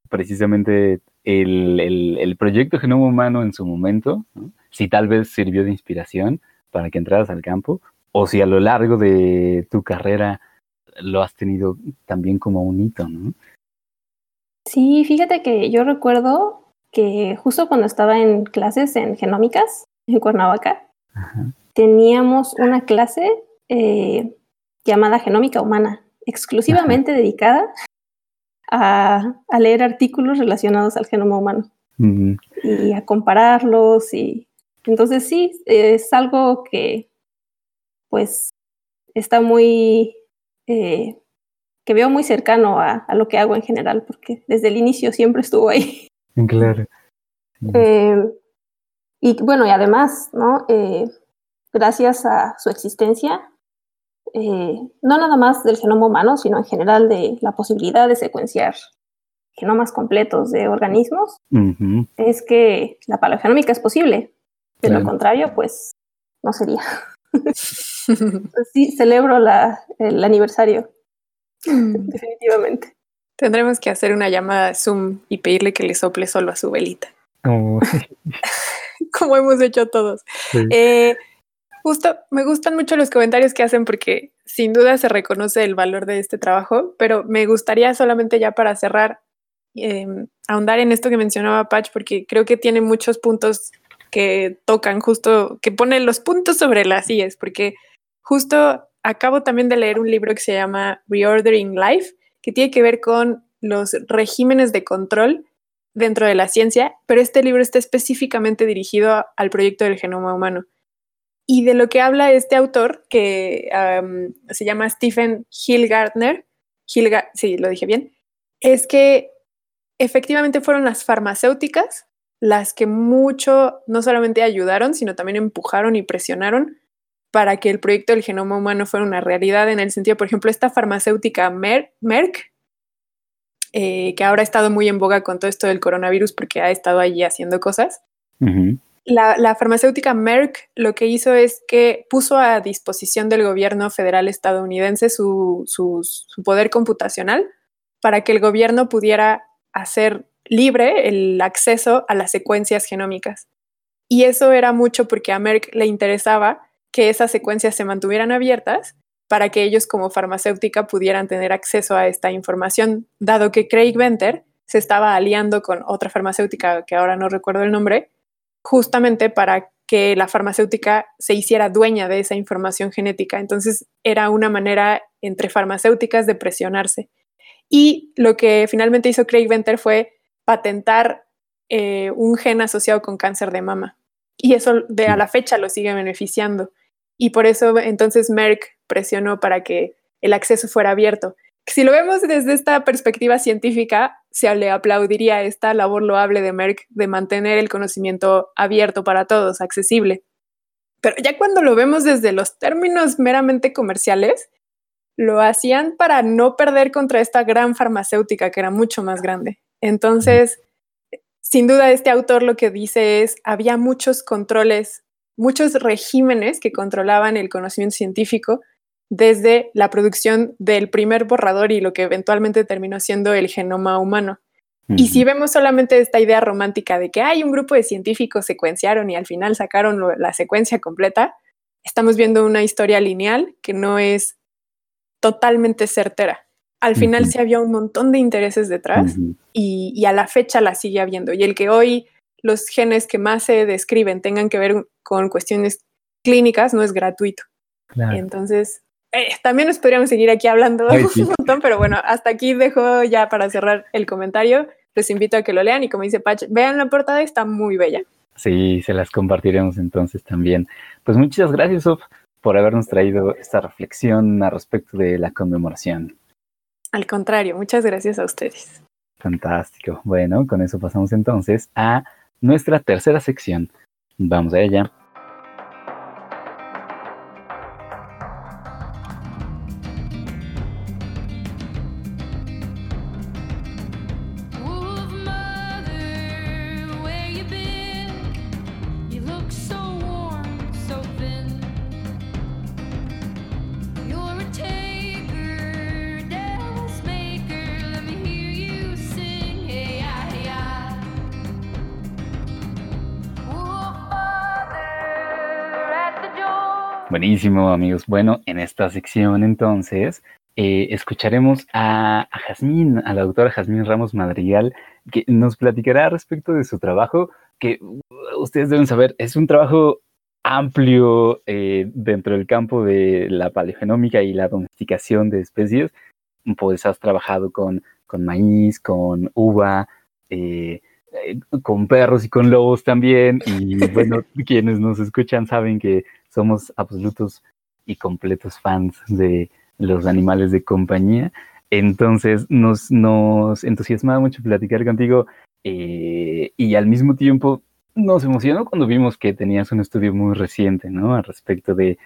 precisamente el, el, el proyecto Genoma Humano en su momento, ¿no? si tal vez sirvió de inspiración para que entraras al campo, o si a lo largo de tu carrera lo has tenido también como un hito, ¿no? Sí, fíjate que yo recuerdo que justo cuando estaba en clases en genómicas en Cuernavaca, Ajá. teníamos una clase eh, llamada Genómica Humana, exclusivamente Ajá. dedicada a, a, leer artículos relacionados al genoma humano uh -huh. y a compararlos. Y entonces sí, es algo que pues está muy, eh, que veo muy cercano a, a, lo que hago en general, porque desde el inicio siempre estuvo ahí. Claro. Eh, y bueno, y además, ¿no? Eh, gracias a su existencia, eh, no nada más del genoma humano, sino en general de la posibilidad de secuenciar genomas completos de organismos, uh -huh. es que la paleogenómica es posible. De lo contrario, pues no sería. pues sí, celebro la, el aniversario. Definitivamente. Tendremos que hacer una llamada Zoom y pedirle que le sople solo a su velita. Oh. Como hemos hecho todos. Sí. Eh, Justo, me gustan mucho los comentarios que hacen porque sin duda se reconoce el valor de este trabajo, pero me gustaría solamente ya para cerrar eh, ahondar en esto que mencionaba Patch porque creo que tiene muchos puntos que tocan justo, que ponen los puntos sobre las IES, porque justo acabo también de leer un libro que se llama Reordering Life, que tiene que ver con los regímenes de control dentro de la ciencia, pero este libro está específicamente dirigido al proyecto del genoma humano. Y de lo que habla este autor, que se llama Stephen Hillgardner, Hilga sí, lo dije bien, es que efectivamente fueron las farmacéuticas las que mucho no solamente ayudaron, sino también empujaron y presionaron para que el proyecto del genoma humano fuera una realidad en el sentido, por ejemplo, esta farmacéutica Mer Merck, eh, que ahora ha estado muy en boga con todo esto del coronavirus porque ha estado allí haciendo cosas. La, farmacéutica Merck lo que hizo es que puso a disposición del gobierno federal estadounidense su, su, poder computacional para que el gobierno pudiera hacer libre el acceso a las secuencias genómicas. Y eso era mucho porque a Merck le interesaba que esas secuencias se mantuvieran abiertas para que ellos como farmacéutica pudieran tener acceso a esta información, dado que Craig Venter se estaba aliando con otra farmacéutica que ahora no recuerdo el nombre, justamente para que la farmacéutica se hiciera dueña de esa información genética. Entonces era una manera entre farmacéuticas de presionarse. Y lo que finalmente hizo Craig Venter fue patentar eh, un gen asociado con cáncer de mama. Y eso de a la fecha lo sigue beneficiando. Y por eso entonces Merck presionó para que el acceso fuera abierto. Si lo vemos desde esta perspectiva científica, se le aplaudiría esta labor loable de Merck de mantener el conocimiento abierto para todos, accesible. Pero ya cuando lo vemos desde los términos meramente comerciales, lo hacían para no perder contra esta gran farmacéutica que era mucho más grande. Entonces, sin duda, este autor lo que dice es, había muchos controles, muchos regímenes que controlaban el conocimiento científico desde la producción del primer borrador y lo que eventualmente terminó siendo el genoma humano. Y si vemos solamente esta idea romántica de que hay un grupo de científicos secuenciaron y al final sacaron la secuencia completa, estamos viendo una historia lineal que no es totalmente certera. Al final sí había un montón de intereses detrás y, y, a la fecha la sigue habiendo. Y el que hoy los genes que más se describen tengan que ver con cuestiones clínicas no es gratuito. Claro. Entonces, eh, también nos podríamos seguir aquí hablando Ay, sí. un montón, pero bueno, hasta aquí dejo ya para cerrar el comentario. Les invito a que lo lean y como dice Patch, vean la portada, está muy bella. Sí, se las compartiremos entonces también. Pues muchas gracias, Sof, por habernos traído esta reflexión al respecto de la conmemoración. Al contrario, muchas gracias a ustedes. Fantástico. Bueno, con eso pasamos entonces a nuestra tercera sección. Vamos a ella. Buenísimo, amigos. Bueno, en esta sección entonces eh, escucharemos a, a Jazmín, a la doctora Jazmín Ramos Madrigal, que nos platicará respecto de su trabajo, que uh, ustedes deben saber, es un trabajo amplio eh, dentro del campo de la paleogenómica y la domesticación de especies. Pues has trabajado con, con maíz, con uva, eh, con perros y con lobos también. Y bueno, quienes nos escuchan saben que somos absolutos y completos fans de los animales de compañía. Entonces nos, nos entusiasmaba mucho platicar contigo eh, y al mismo tiempo nos emocionó cuando vimos que tenías un estudio muy reciente, ¿no? Al respecto de,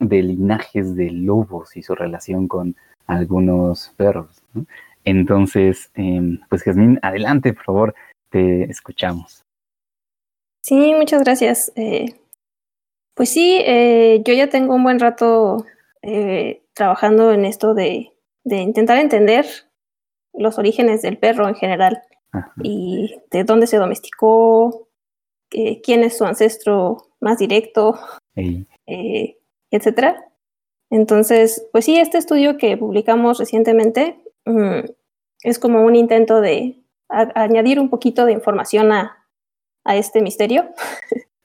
de linajes de lobos y su relación con algunos perros. ¿no? Entonces, eh, pues Jazmín, adelante, por favor, te escuchamos. Sí, muchas gracias. Eh, pues sí, eh, yo ya tengo un buen rato eh, trabajando en esto de, de, intentar entender los orígenes del perro en general Ajá. y de dónde se domesticó, quién es su ancestro más directo, etcétera. Entonces, pues sí, este estudio que publicamos recientemente mm, es como un intento de a- añadir un poquito de información a, a este misterio.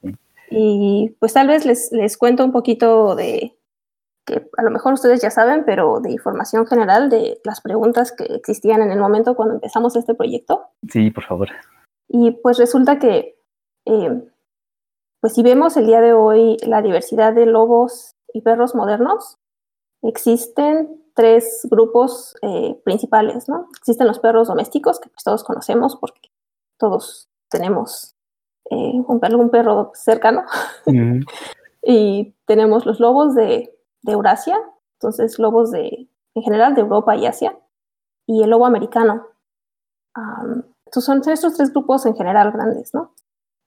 y pues tal vez les, les cuento un poquito de, que a lo mejor ustedes ya saben, pero de información general de las preguntas que existían en el momento cuando empezamos este proyecto. Sí, por favor. Y pues resulta que, eh, pues si vemos el día de hoy la diversidad de lobos y perros modernos, existen tres grupos eh, principales, ¿no? Existen los perros domésticos, que pues todos conocemos porque todos tenemos eh, un, perro, un perro cercano. Y tenemos los lobos de, de Eurasia, entonces lobos de, en general de Europa y Asia, y el lobo americano. Um, estos son estos tres grupos en general grandes, ¿no?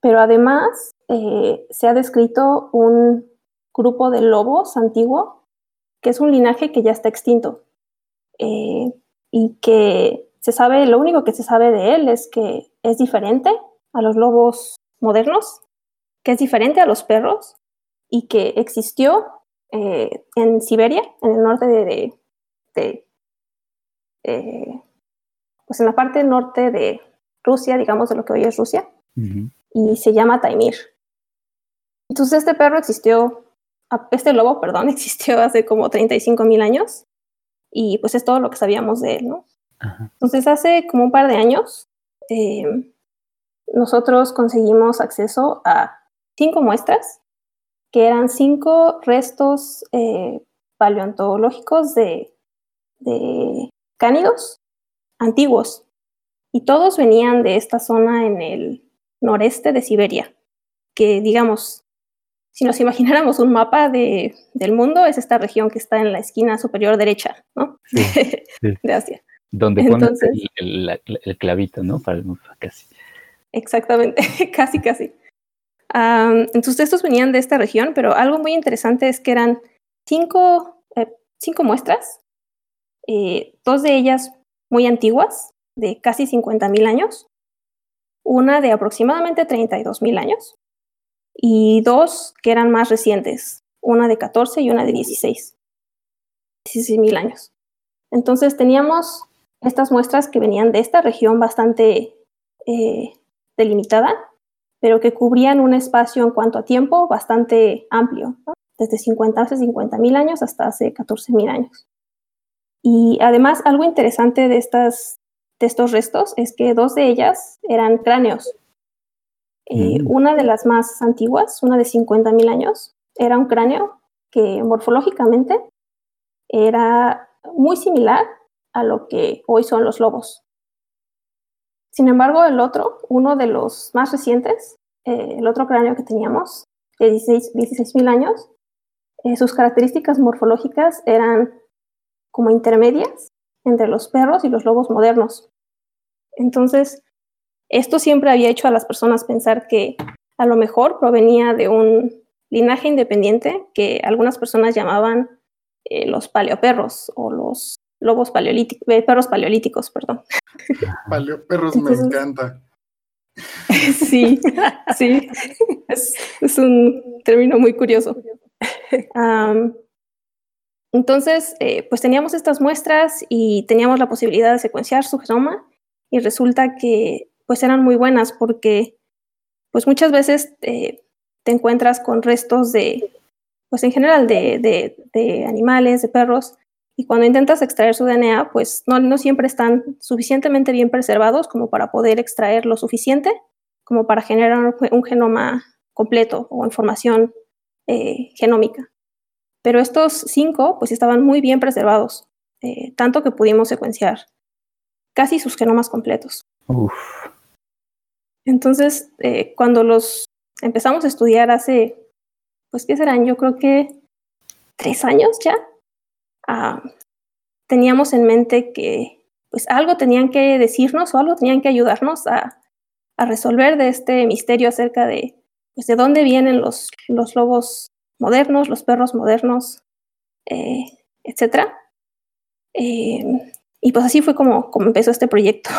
Pero además eh, se ha descrito un grupo de lobos antiguo, que es un linaje que ya está extinto, eh, y que se sabe, lo único que se sabe de él es que es diferente a los lobos modernos, que es diferente a los perros, y que existió eh, en Siberia, en el norte de, de- de, eh, pues en la parte norte de Rusia, digamos de lo que hoy es Rusia, y se llama Taimir. Entonces este perro existió, este lobo, perdón, existió hace como 35 mil años y pues es todo lo que sabíamos de él, ¿no? Ajá. Entonces hace como un par de años eh, nosotros conseguimos acceso a cinco muestras que eran cinco restos eh, paleontológicos de, de cánidos antiguos y todos venían de esta zona en el noreste de Siberia, que digamos, si nos imagináramos un mapa de, del mundo, es esta región que está en la esquina superior derecha, ¿no? Sí, sí. de Asia. Donde pones el, el- la- el clavito, ¿no? Para el mapa, casi. Exactamente, casi, casi. Am, entonces estos venían de esta región, pero algo muy interesante es que eran cinco, eh, cinco muestras, eh, dos de ellas muy antiguas, de casi 50.000 años, una de aproximadamente 32.000 años, y dos que eran más recientes, una de 14 y una de 16, 16.000 años. Entonces teníamos estas muestras que venían de esta región bastante eh, delimitada, pero que cubrían un espacio en cuanto a tiempo bastante amplio, desde 50 hace 50 mil años hasta hace 14 mil años. Y además, algo interesante de, estas, de estos restos es que dos de ellas eran cráneos. Eh, Mm. Una de las más antiguas, una de 50 mil años, era un cráneo que morfológicamente era muy similar a lo que hoy son los lobos. Sin embargo, el otro, uno de los más recientes, eh, el otro cráneo que teníamos, de 16 mil años, eh, sus características morfológicas eran como intermedias entre los perros y los lobos modernos. Entonces, esto siempre había hecho a las personas pensar que a lo mejor provenía de un linaje independiente que algunas personas llamaban eh, los paleoperros o los lobos paleolíticos, perros paleolíticos, perdón. Paleo perros me encanta. Sí, sí, es, es un término muy curioso. Entonces, eh, pues teníamos estas muestras y teníamos la posibilidad de secuenciar su genoma y resulta que pues eran muy buenas porque pues muchas veces eh, te encuentras con restos de, pues en general de, de- de animales, de perros, y cuando intentas extraer su DNA, pues no, no siempre están suficientemente bien preservados como para poder extraer lo suficiente como para generar un genoma completo o información eh, genómica. Pero estos cinco pues estaban muy bien preservados, eh, tanto que pudimos secuenciar casi sus genomas completos. Uf. Entonces, eh, cuando los empezamos a estudiar hace, pues, ¿qué serán? Yo creo que tres años ya, ah, teníamos en mente que, pues, algo tenían que decirnos o algo tenían que ayudarnos a, resolver de este misterio acerca de, pues, de dónde vienen los, lobos modernos, los perros modernos, eh, etcétera. Eh, y pues así fue como, como empezó este proyecto.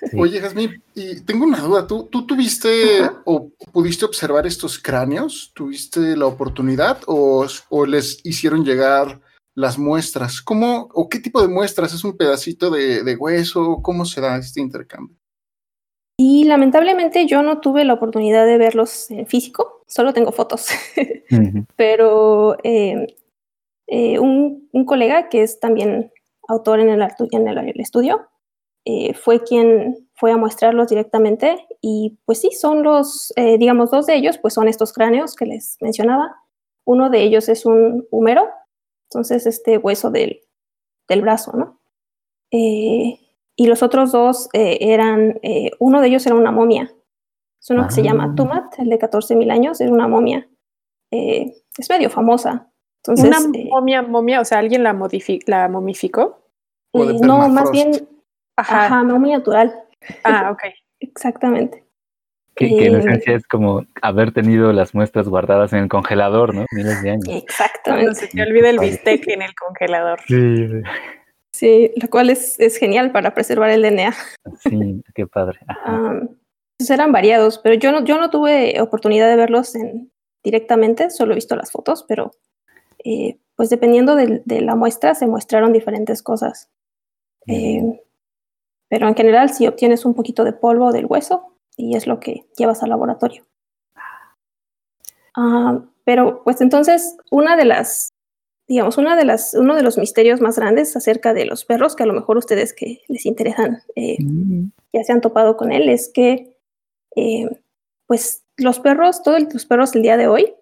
Sí. Oye, Jasmine, y tengo una duda. ¿Tú, tú tuviste o pudiste observar estos cráneos? ¿Tuviste la oportunidad o, o les hicieron llegar las muestras? ¿Cómo o qué tipo de muestras? ¿Es un pedacito de, de hueso? ¿Cómo se da este intercambio? Y lamentablemente yo no tuve la oportunidad de verlos en físico, solo tengo fotos. Pero eh, eh, un, un colega que es también autor en el, en el, el estudio eh, fue quien fue a muestrarlos directamente y pues sí, son los, eh, digamos, dos de ellos pues son estos cráneos que les mencionaba. Uno de ellos es un húmero, entonces este hueso del, del brazo, ¿no? Eh, y los otros dos eh, eran, eh, uno de ellos era una momia. Es uno que se llama Ah. Tumat, el de 14.000 años, era una momia. Eh, es medio famosa. Entonces, Una eh, momia, momia, o sea, alguien la, la momificó. Eh, no, más bien, Ajá. ajá, momia natural, Ah, ok. exactamente. Que, que en Eh, esencia es como haber tenido las muestras guardadas en el congelador, ¿no? Miles de años. Cuando Exactamente. se te olvida el bistec en el congelador. Sí, Sí, lo cual es, es genial para preservar el DNA. sí, qué padre. Pues eran variados, pero yo no, yo no tuve oportunidad de verlos en, directamente, solo he visto las fotos, pero eh, pues dependiendo de, la muestra, se muestraron diferentes cosas. Eh, pero en general, si obtienes un poquito de polvo del hueso, y es lo que llevas al laboratorio. Ah, pero pues entonces, una de las, digamos, una de las, uno de los misterios más grandes acerca de los perros, que a lo mejor ustedes que les interesan eh, ya se han topado con él, es que eh, pues los perros, todos los perros del día de hoy,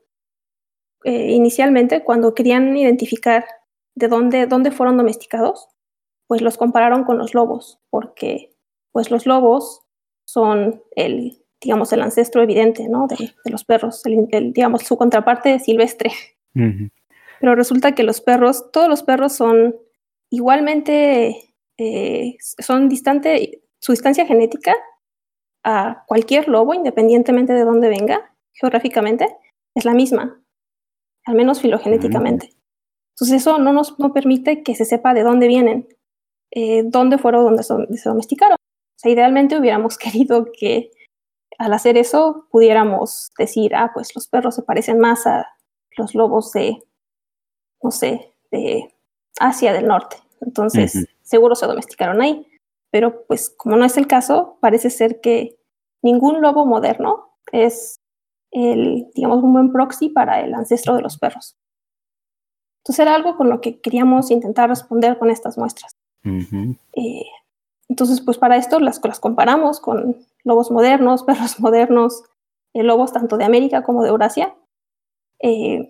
eh, inicialmente cuando querían identificar de dónde, dónde fueron domesticados, pues los compararon con los lobos, porque pues los lobos son el, digamos, el ancestro evidente, ¿no? De, de los perros, el, el, digamos, su contraparte silvestre. Pero resulta que los perros, todos los perros son igualmente, eh, son distante, su distancia genética a cualquier lobo, independientemente de dónde venga, geográficamente, es la misma, al menos filogenéticamente. Entonces eso no nos no permite que se sepa de dónde vienen, eh, dónde fueron donde se, donde se domesticaron. O sea, idealmente hubiéramos querido que al hacer eso pudiéramos decir, ah, pues los perros se parecen más a los lobos de, no sé, de Asia del Norte. Entonces, seguro se domesticaron ahí. Pero pues como no es el caso, parece ser que ningún lobo moderno es el, digamos, un buen proxy para el ancestro de los perros. Entonces era algo con lo que queríamos intentar responder con estas muestras. Ujú. Eh, entonces, pues para esto las, las comparamos con lobos modernos, perros modernos, eh, lobos tanto de América como de Eurasia. Eh,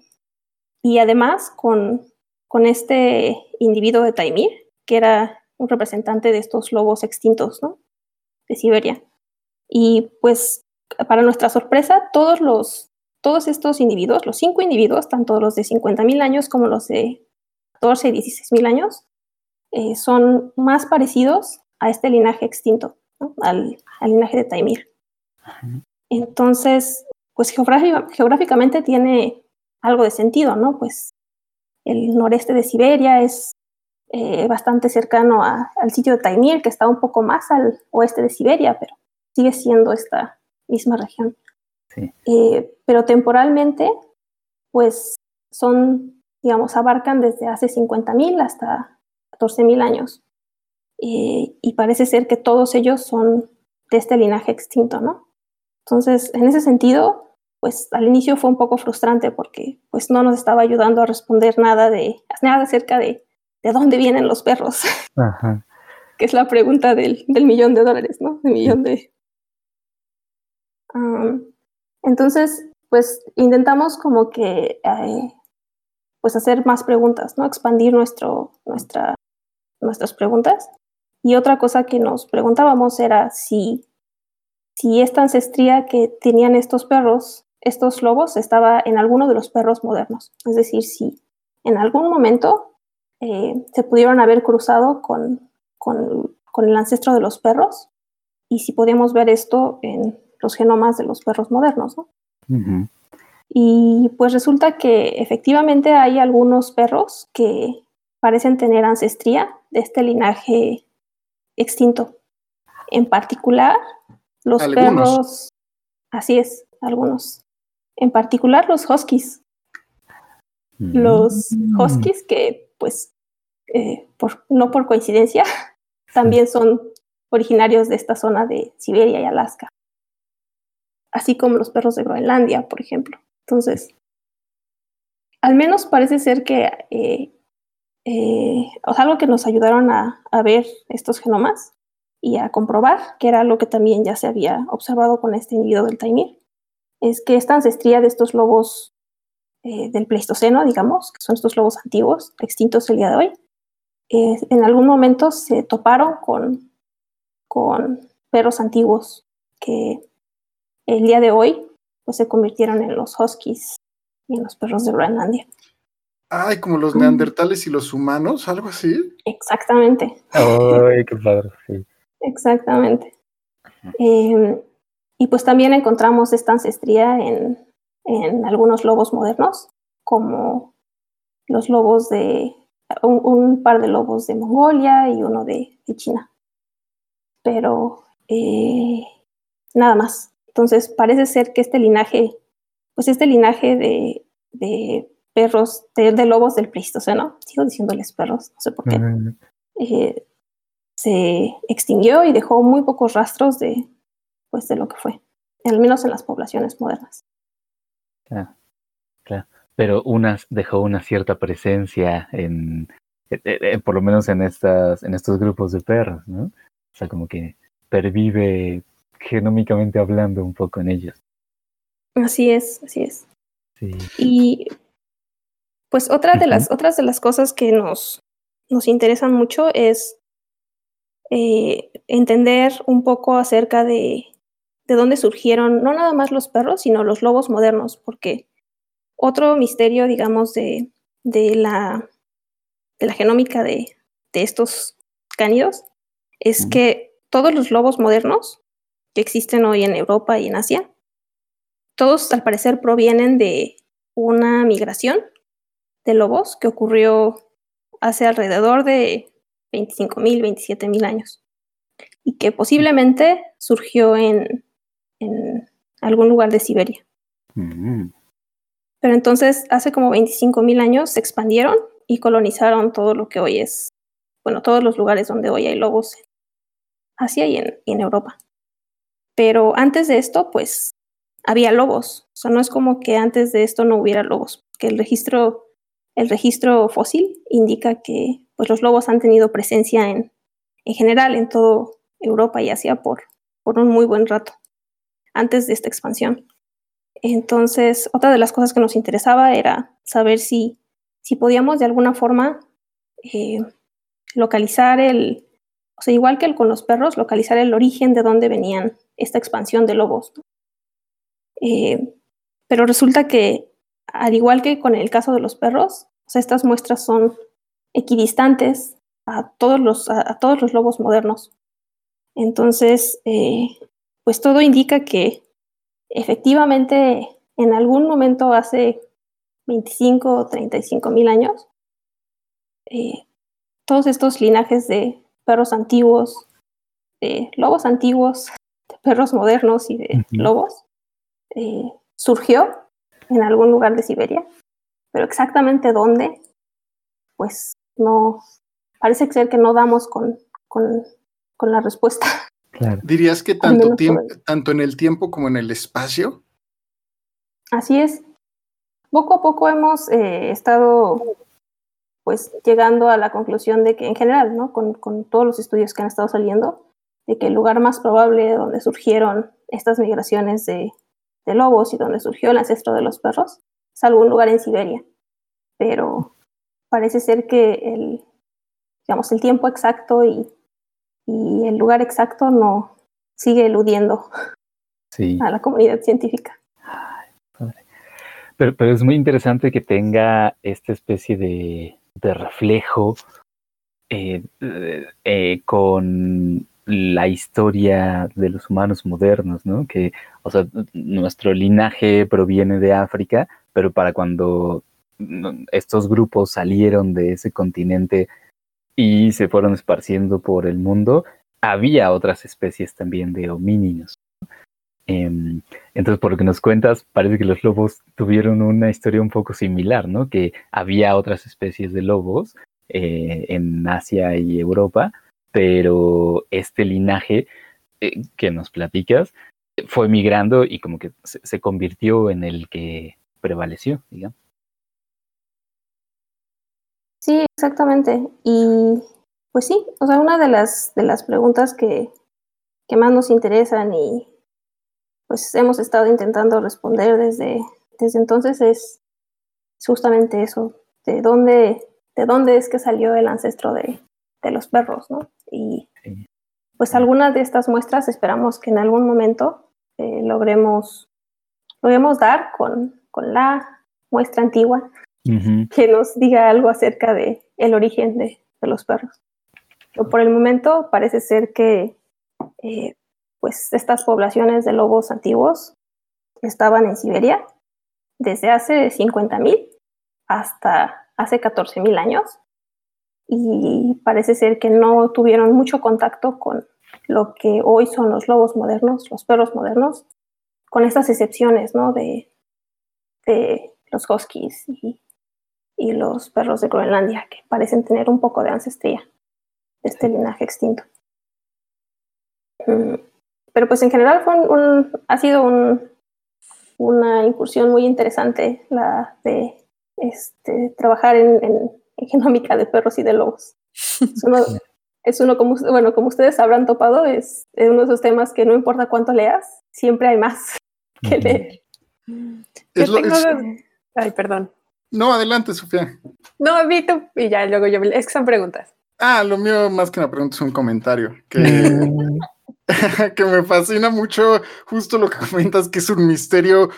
y además con, con este individuo de Taimir, que era un representante de estos lobos extintos, ¿no? De Siberia. Y pues, para nuestra sorpresa, todos los, todos estos individuos, los cinco individuos, tanto los de 50.000 años como los de 14 y 16.000 años, eh, son más parecidos a este linaje extinto, ¿no? al, al linaje de Taimir. Entonces, pues geográfica- geográficamente tiene algo de sentido, ¿no? Pues el noreste de Siberia es eh, bastante cercano a- al sitio de Taimir, que está un poco más al oeste de Siberia, pero sigue siendo esta misma región. Sí. Eh, pero temporalmente, pues son, digamos, abarcan desde hace 50.000 hasta 14.000 años. Eh, y parece ser que todos ellos son de este linaje extinto, ¿no? Entonces, en ese sentido, pues al inicio fue un poco frustrante porque pues no nos estaba ayudando a responder nada de nada acerca de de dónde vienen los perros, Ajá. que es la pregunta del, del millón de dólares, ¿no? Del millón de... Am, entonces, pues intentamos como que eh, pues hacer más preguntas, ¿no? Expandir nuestro, nuestra, nuestras preguntas. Y otra cosa que nos preguntábamos era si, si esta ancestría que tenían estos perros, estos lobos, estaba en alguno de los perros modernos. Es decir, si en algún momento eh, se pudieron haber cruzado con, con, con el ancestro de los perros y si podíamos ver esto en los genomas de los perros modernos. Y pues resulta que efectivamente hay algunos perros que parecen tener ancestría de este linaje extinto. En particular, los Algunos. perros, así es, algunos. En particular, los huskies. Los Mm. huskies que, pues, eh, por, no por coincidencia, también son originarios de esta zona de Siberia y Alaska. Así como los perros de Groenlandia, por ejemplo. Entonces, al menos parece ser que, eh, eh, o algo que nos ayudaron a, ver estos genomas y a comprobar, que era algo que también ya se había observado con este individuo del Taimir, es que esta ancestría de estos lobos eh, del Pleistoceno, digamos, que son estos lobos antiguos, extintos el día de hoy, en algún momento se toparon con, con perros antiguos que el día de hoy pues, se convirtieron en los huskies y en los perros de Groenlandia. Ay, como los neandertales y los humanos, algo así. Exactamente. Ay, qué padre. Sí. Exactamente. Eh, y pues también encontramos esta ancestría en, en algunos lobos modernos, como los lobos de, un, un par de lobos de Mongolia y uno de, de China. Pero eh, nada más. Entonces parece ser que este linaje, pues este linaje de, de perros, de, de lobos del Pleistoceno, sigo diciéndoles perros, no sé por qué, Mm, eh, se extinguió y dejó muy pocos rastros de, pues, de lo que fue, al menos en las poblaciones modernas. Claro, claro. Pero unas dejó una cierta presencia en, por lo menos en estas, en estos grupos de perros, ¿no? O sea, como que pervive genómicamente hablando un poco en ellos. Así es, así es. Sí. Y pues otra de las, otras de las cosas que nos, nos interesan mucho es eh, entender un poco acerca de, de dónde surgieron no nada más los perros, sino los lobos modernos, porque otro misterio, digamos, de, de, la, de la genómica de, de estos cánidos es que todos los lobos modernos que existen hoy en Europa y en Asia, todos al parecer provienen de una migración de lobos que ocurrió hace alrededor de 25.000, 27.000 años y que posiblemente surgió en, en algún lugar de Siberia. Mm, Pero entonces, hace como 25.000 años se expandieron y colonizaron todo lo que hoy es, bueno, todos los lugares donde hoy hay lobos en Asia y en, y en Europa. Pero antes de esto, pues, había lobos. O sea, no es como que antes de esto no hubiera lobos, que el registro, el registro fósil indica que pues, los lobos han tenido presencia en, en general en todo Europa y Asia por, por un muy buen rato, antes de esta expansión. Entonces, otra de las cosas que nos interesaba era saber si, si podíamos de alguna forma eh, localizar el, o sea, igual que el con los perros, localizar el origen de dónde venían esta expansión de lobos. Eh, pero resulta que, al igual que con el caso de los perros, o sea, estas muestras son equidistantes a todos los, a, a todos los lobos modernos. Entonces, eh, pues todo indica que efectivamente en algún momento hace 25 o 35 mil años, eh, todos estos linajes de perros antiguos, de lobos antiguos, de perros modernos y de lobos, eh, surgió en algún lugar de Siberia, pero exactamente dónde, pues no, parece ser que no damos con, con, con la respuesta. claro. ¿Dirías que tanto, tiempo, tanto en el tiempo como en el espacio? Así es. Poco a poco hemos eh, estado pues llegando a la conclusión de que en general, ¿no? Con, con todos los estudios que han estado saliendo, de que el lugar más probable donde surgieron estas migraciones de, de lobos y donde surgió el ancestro de los perros es algún lugar en Siberia. Pero parece ser que el, digamos, el tiempo exacto y, y el lugar exacto no sigue eludiendo Sí. a la comunidad científica. Pero, pero es muy interesante que tenga esta especie de, de reflejo eh, eh, eh, con la historia de los humanos modernos, ¿no? Que, o sea, nuestro linaje proviene de África, pero para cuando estos grupos salieron de ese continente y se fueron esparciendo por el mundo, había otras especies también de homínidos. Em, entonces, por lo que nos cuentas, parece que los lobos tuvieron una historia un poco similar, ¿no? Que había otras especies de lobos eh, en Asia y Europa, pero este linaje eh, que nos platicas fue migrando y como que se convirtió en el que prevaleció, digamos. Sí, exactamente. Y pues sí, o sea, una de las, de las preguntas que, que más nos interesan y pues hemos estado intentando responder desde, desde entonces es justamente eso, de dónde, de dónde es que salió el ancestro de, de los perros, ¿no? Y Sí. pues algunas de estas muestras esperamos que en algún momento eh, logremos, logremos dar con, con la muestra antigua que nos diga algo acerca de el origen de, de los perros. Pero por el momento parece ser que eh, pues estas poblaciones de lobos antiguos estaban en Siberia desde hace 50.000 hasta hace 14.000 años y parece ser que no tuvieron mucho contacto con lo que hoy son los lobos modernos, los perros modernos, con estas excepciones, ¿no? De, de los huskies y y los perros de Groenlandia, que parecen tener un poco de ancestría de este linaje extinto. Mm, Pero pues en general fue un- un- ha sido un- una incursión muy interesante la de este, trabajar en, en- en genómica de perros y de lobos. Es uno, es uno como, bueno, como ustedes habrán topado, es, es uno de esos temas que no importa cuánto leas, siempre hay más que leer. Es lo- tengo es- dos- Ay, perdón. No, adelante, Sofía. No, Vito, y ya luego yo. Es que son preguntas. Ah, lo mío más que una pregunta es un comentario que, que me fascina mucho justo lo que comentas, que es un misterio.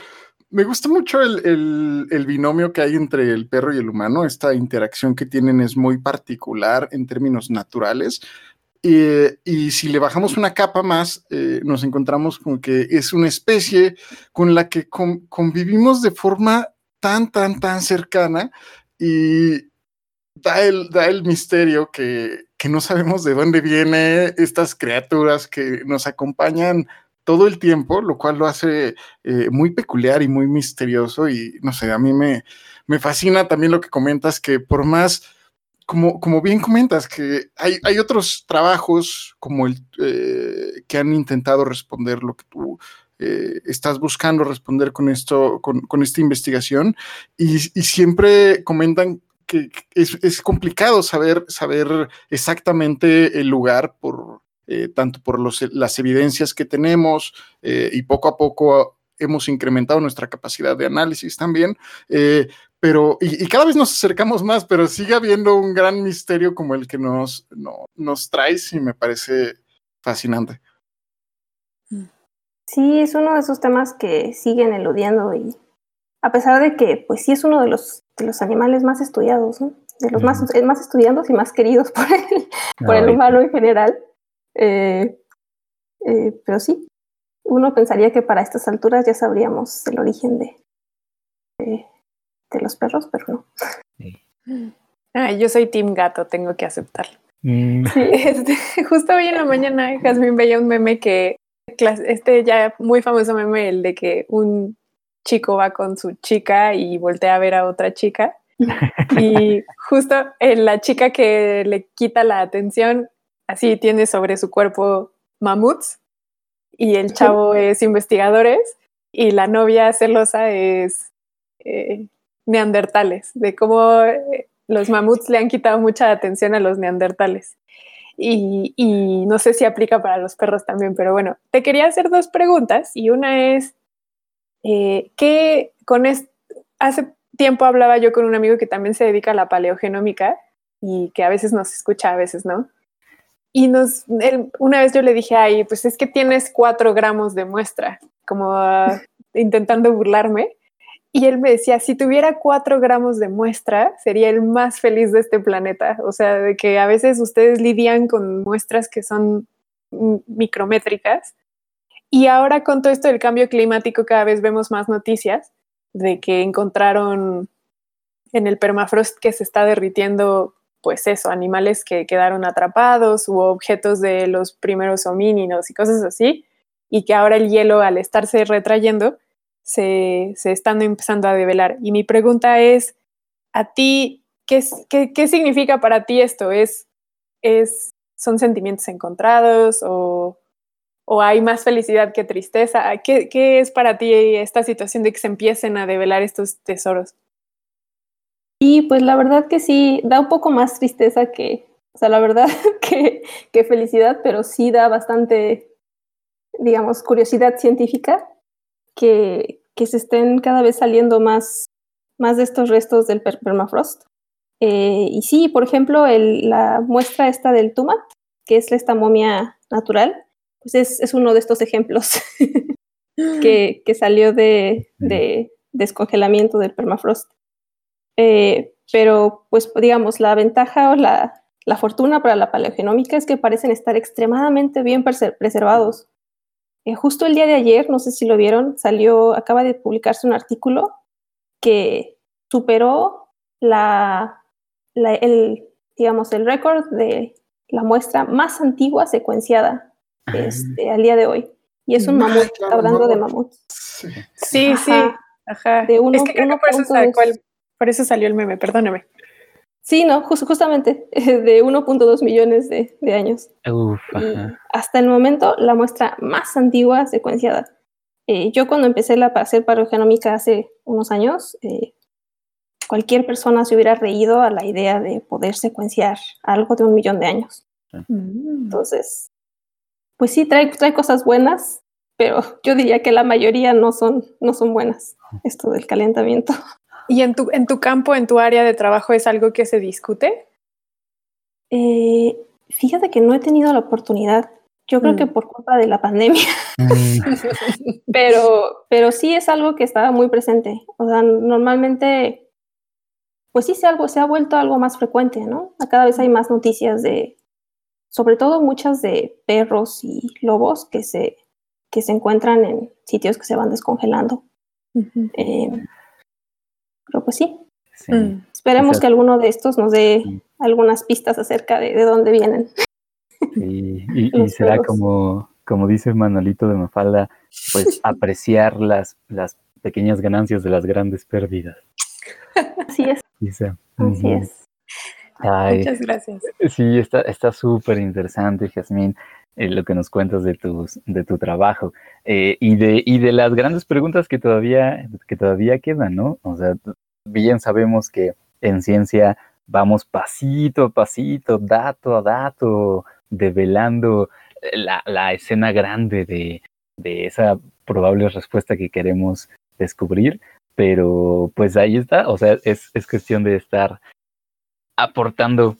Me gusta mucho el, el- el binomio que hay entre el perro y el humano. Esta interacción que tienen es muy particular en términos naturales. Y, y si le bajamos una capa más, eh, nos encontramos con que es una especie con la que con- convivimos de forma tan, tan, tan cercana y da el, da el misterio que, que no sabemos de dónde vienen estas criaturas que nos acompañan todo el tiempo, lo cual lo hace eh, muy peculiar y muy misterioso y no sé, a mí me, me fascina también lo que comentas, que por más, como, como bien comentas, que hay, hay otros trabajos como el eh, que han intentado responder lo que tú eh, estás buscando responder con esto, con, con esta investigación, y, siempre comentan que es, es complicado saber, saber exactamente el lugar por eh, tanto por los, las evidencias que tenemos eh, y poco a poco hemos incrementado nuestra capacidad de análisis también, pero y, y, cada vez nos acercamos más, pero sigue habiendo un gran misterio como el que nos, no, nos traes y me parece fascinante. Sí, es uno de esos temas que siguen eludiendo y a pesar de que, pues sí es uno de los, de los animales más estudiados, ¿no? de los más, eh, más estudiados y más queridos por el, por el humano en general. Eh, eh, pero sí, uno pensaría que para estas alturas ya sabríamos el origen de, de, de los perros, pero no. Sí. Ay, yo soy Team Gato, tengo que aceptarlo. Mm. Sí, este, justo hoy en la mañana Jasmine veía un meme que, este ya muy famoso meme, el de que un chico va con su chica y voltea a ver a otra chica. Y justo en la chica que le quita la atención, así tiene sobre su cuerpo mamuts y el chavo es investigadores y la novia celosa es eh, neandertales, de cómo los mamuts le han quitado mucha atención a los neandertales. Y, no sé si aplica para los perros también, pero bueno, te quería hacer dos preguntas y una es, eh, ¿qué con este, hace tiempo hablaba yo con un amigo que también se dedica a la paleogenómica y que a veces nos escucha, a veces no. Y nos, una vez yo le dije, ay, pues es que tienes cuatro gramos de muestra, como uh, intentando burlarme. Y él me decía, si tuviera cuatro gramos de muestra, sería el más feliz de este planeta. O sea, de que a veces ustedes lidian con muestras que son micrométricas. Y ahora con todo esto del cambio climático, cada vez vemos más noticias de que encontraron en el permafrost que se está derritiendo, pues eso, animales que quedaron atrapados u objetos de los primeros homínidos y cosas así, y que ahora el hielo al estarse retrayendo se, están empezando a develar. Y mi pregunta es, ¿a ti qué, significa para ti esto? ¿Es, ¿Son sentimientos encontrados o, hay más felicidad que tristeza? ¿Qué, ¿Qué, es para ti esta situación de que se empiecen a develar estos tesoros? Y pues la verdad que sí, da un poco más tristeza que, o sea, la verdad que felicidad, pero sí da bastante, digamos, curiosidad científica que, que se estén cada vez saliendo más, más de estos restos del permafrost. Eh, y sí, por ejemplo, el, la muestra esta del Tumat, que es esta momia natural, pues es, es uno de estos ejemplos que, que, salió de, de, descongelamiento del permafrost. Eh, pero, pues, digamos, la ventaja o la, la, fortuna para la paleogenómica es que parecen estar extremadamente bien preservados. Eh, justo el día de ayer, no sé si lo vieron, salió, acaba de publicarse un artículo que superó la, la, el, digamos, el récord de la muestra más antigua secuenciada este, al día de hoy. Y es un mamut, claro, hablando de mamut. Sí, sí. Ajá. De uno, es que creo que por eso sacó el, Por eso salió el meme, perdóneme. Sí, no, jus- justamente de 1.2 millones de, de años. Uf, Y ajá. hasta el momento, la muestra más antigua secuenciada. Eh, yo cuando empecé la, a hacer paleogenómica hace unos años, eh, cualquier persona se hubiera reído a la idea de poder secuenciar algo de un millón de años. Entonces, pues sí, trae, trae cosas buenas, pero yo diría que la mayoría no son, no son buenas, esto del calentamiento. ¿Y en tu, en tu campo, en tu área de trabajo, es algo que se discute? Eh, fíjate que no he tenido la oportunidad, yo creo Mm. que por culpa de la pandemia, Mm, pero, pero sí es algo que estaba muy presente. O sea, normalmente, pues sí se, algo, se ha vuelto algo más frecuente, ¿no? A Cada vez hay más noticias de, sobre todo muchas de perros y lobos que se, que se encuentran en sitios que se van descongelando. Eh, pero pues sí, sí. Mm. esperemos que alguno de estos nos dé Sí. algunas pistas acerca de, de dónde vienen. Sí, y, será como, como dice Manolito de Mafalda, pues apreciar las, las pequeñas ganancias de las grandes pérdidas. Así es, Dice. así es. Ay, Muchas gracias. sí, está está súper interesante, Jazmín, eh, lo que nos cuentas de tus, de tu trabajo eh, y de y de las grandes preguntas que todavía que todavía quedan, ¿no? O sea, bien sabemos que en ciencia vamos pasito a pasito, dato a dato, develando la, la escena grande de, de esa probable respuesta que queremos descubrir, pero pues ahí está, o sea, es, es cuestión de estar aportando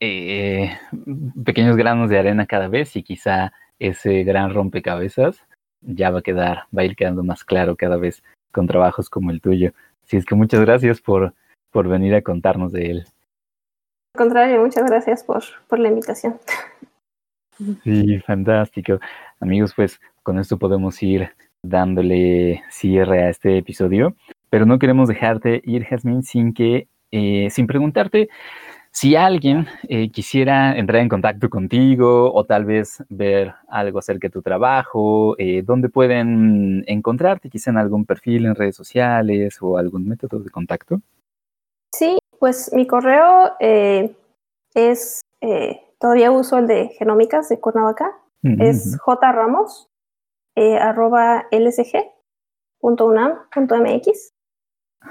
eh, pequeños granos de arena cada vez y quizá ese gran rompecabezas ya va a quedar, va a ir quedando más claro cada vez con trabajos como el tuyo. Así es que muchas gracias por, por venir a contarnos de él. Al contrario, muchas gracias por, por la invitación. Sí, fantástico. Amigos, pues con esto podemos ir dándole cierre a este episodio, pero no queremos dejarte ir, Jasmine, sin que, eh, sin preguntarte si alguien eh, quisiera entrar en contacto contigo o tal vez ver algo acerca de tu trabajo, eh, ¿dónde pueden encontrarte? Quizá en algún perfil en redes sociales o algún método de contacto. Sí, pues mi correo eh, es, todavía uso el de Genómicas de Cuernavaca, es jramos arroba lsg.unam.mx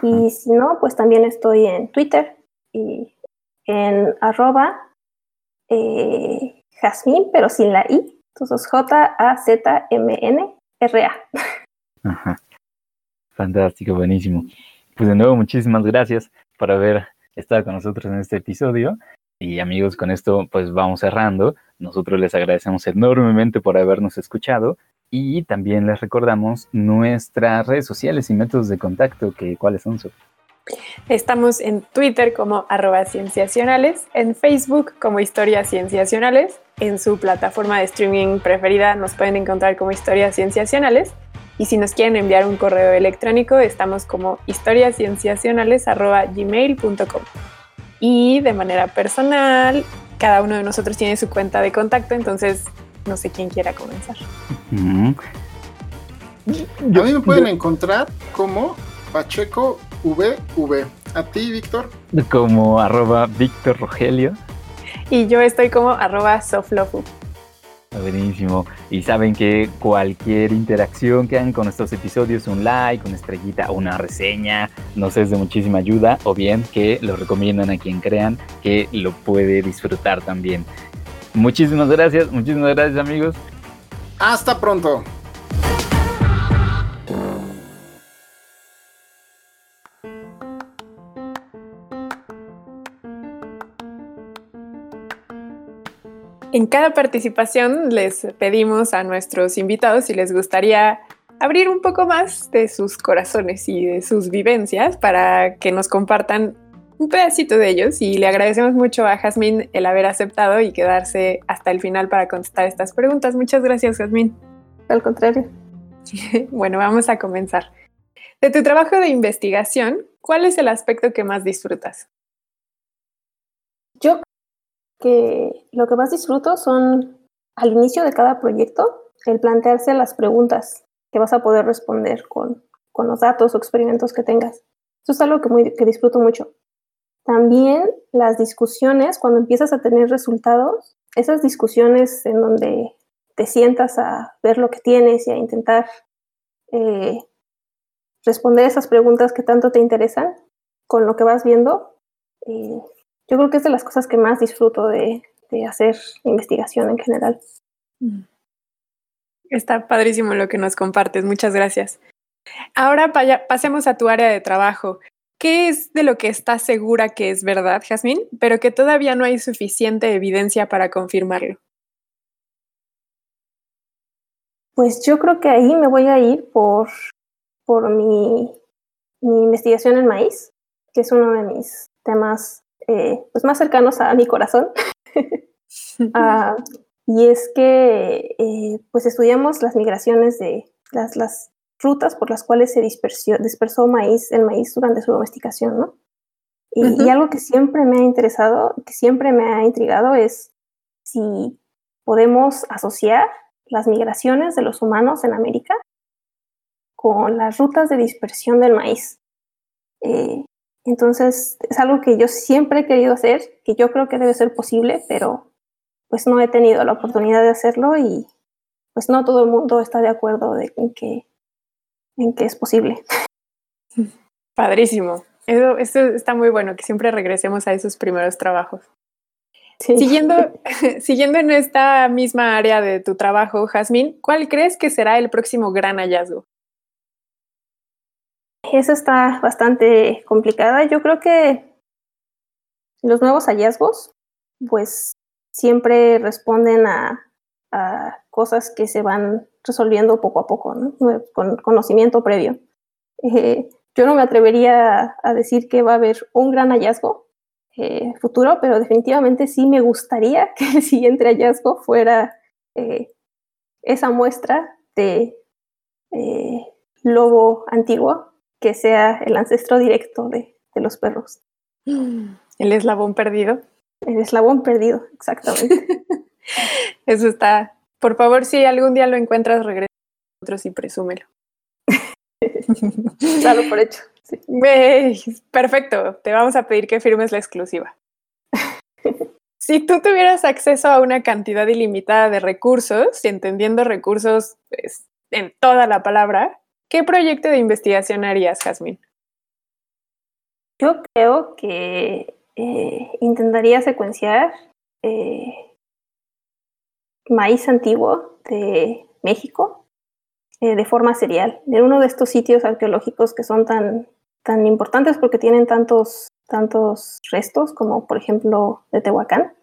y si no, pues también estoy en Twitter y en arroba eh, Jazmín, pero sin la I, entonces J-A-Z-M-N-R-A. Ajá. Fantástico, buenísimo. Pues de nuevo, muchísimas gracias por haber estado con nosotros en este episodio. Y amigos, con esto pues vamos cerrando. Nosotros les agradecemos enormemente por habernos escuchado y también les recordamos nuestras redes sociales y métodos de contacto, que cuáles son. Sof? Estamos en Twitter como arroba cienciacionales, en Facebook como historias cienciacionales, en su plataforma de streaming preferida nos pueden encontrar como historias cienciacionales y si nos quieren enviar un correo electrónico estamos como historiascienciacionales arroba gmail.com y de manera personal cada uno de nosotros tiene su cuenta de contacto entonces no sé quién quiera comenzar. Ujú. A mí me pueden encontrar como Pacheco VV. A ti, Víctor. Como arroba Víctor Rogelio. Y yo estoy como arroba soflofu. Buenísimo. Y saben que cualquier interacción que hagan con estos episodios, un like, una estrellita, una reseña, nos es de muchísima ayuda. O bien que lo recomiendan a quien crean que lo puede disfrutar también. Muchísimas gracias, muchísimas gracias amigos. Hasta pronto. En cada participación les pedimos a nuestros invitados si les gustaría abrir un poco más de sus corazones y de sus vivencias para que nos compartan un pedacito de ellos y le agradecemos mucho a Jazmín el haber aceptado y quedarse hasta el final para contestar estas preguntas. Muchas gracias, Jazmín. Al contrario. bueno, vamos a comenzar. De tu trabajo de investigación, ¿cuál es el aspecto que más disfrutas? Yo que lo que más disfruto son al inicio de cada proyecto el plantearse las preguntas que vas a poder responder con, con los datos o experimentos que tengas. Eso es algo que, muy, que disfruto mucho. También las discusiones, cuando empiezas a tener resultados, esas discusiones en donde te sientas a ver lo que tienes y a intentar eh, responder esas preguntas que tanto te interesan con lo que vas viendo, eh, yo creo que es de las cosas que más disfruto de, de hacer investigación en general. Está padrísimo lo que nos compartes, muchas gracias. Ahora pasemos a tu área de trabajo. ¿Qué es de lo que estás segura que es verdad, Jazmín, pero que todavía no hay suficiente evidencia para confirmarlo? Pues yo creo que ahí me voy a ir por, por mi, mi investigación en maíz, que es uno de mis temas eh, pues más cercanos a mi corazón. Ah, y es que eh, pues estudiamos las migraciones de las, las rutas por las cuales se dispersó, dispersó maíz, el maíz durante su domesticación, ¿no? Y, algo que siempre me ha interesado, que siempre me ha intrigado es si podemos asociar las migraciones de los humanos en América con las rutas de dispersión del maíz. Eh, entonces, es algo que yo siempre he querido hacer, que yo creo que debe ser posible, pero pues no he tenido la oportunidad de hacerlo y pues no todo el mundo está de acuerdo de, en, que, en que es posible. Padrísimo. Eso, eso está muy bueno, que siempre regresemos a esos primeros trabajos. Sí. Siguiendo, siguiendo en esta misma área de tu trabajo, Jazmín, ¿cuál crees que será el próximo gran hallazgo? Eso está bastante complicada. Yo creo que los nuevos hallazgos, pues siempre responden a, a cosas que se van resolviendo poco a poco, ¿no? con conocimiento previo. Eh, yo no me atrevería a, decir que va a haber un gran hallazgo eh, futuro, pero definitivamente sí me gustaría que el siguiente hallazgo fuera eh, esa muestra de eh, lobo antiguo que sea el ancestro directo de, de los perros. El eslabón perdido. El eslabón perdido, exactamente. Eso está. Por favor, si algún día lo encuentras, regresa a nosotros y presúmelo. Dalo por hecho. Sí. Hey, perfecto. Te vamos a pedir que firmes la exclusiva. si tú tuvieras acceso a una cantidad ilimitada de recursos, y entendiendo recursos pues, en toda la palabra, ¿qué proyecto de investigación harías, Jazmín? Yo creo que eh, intentaría secuenciar eh, maíz antiguo de México eh, de forma serial, en uno de estos sitios arqueológicos que son tan, tan importantes porque tienen tantos, tantos restos, como por ejemplo de Tehuacán.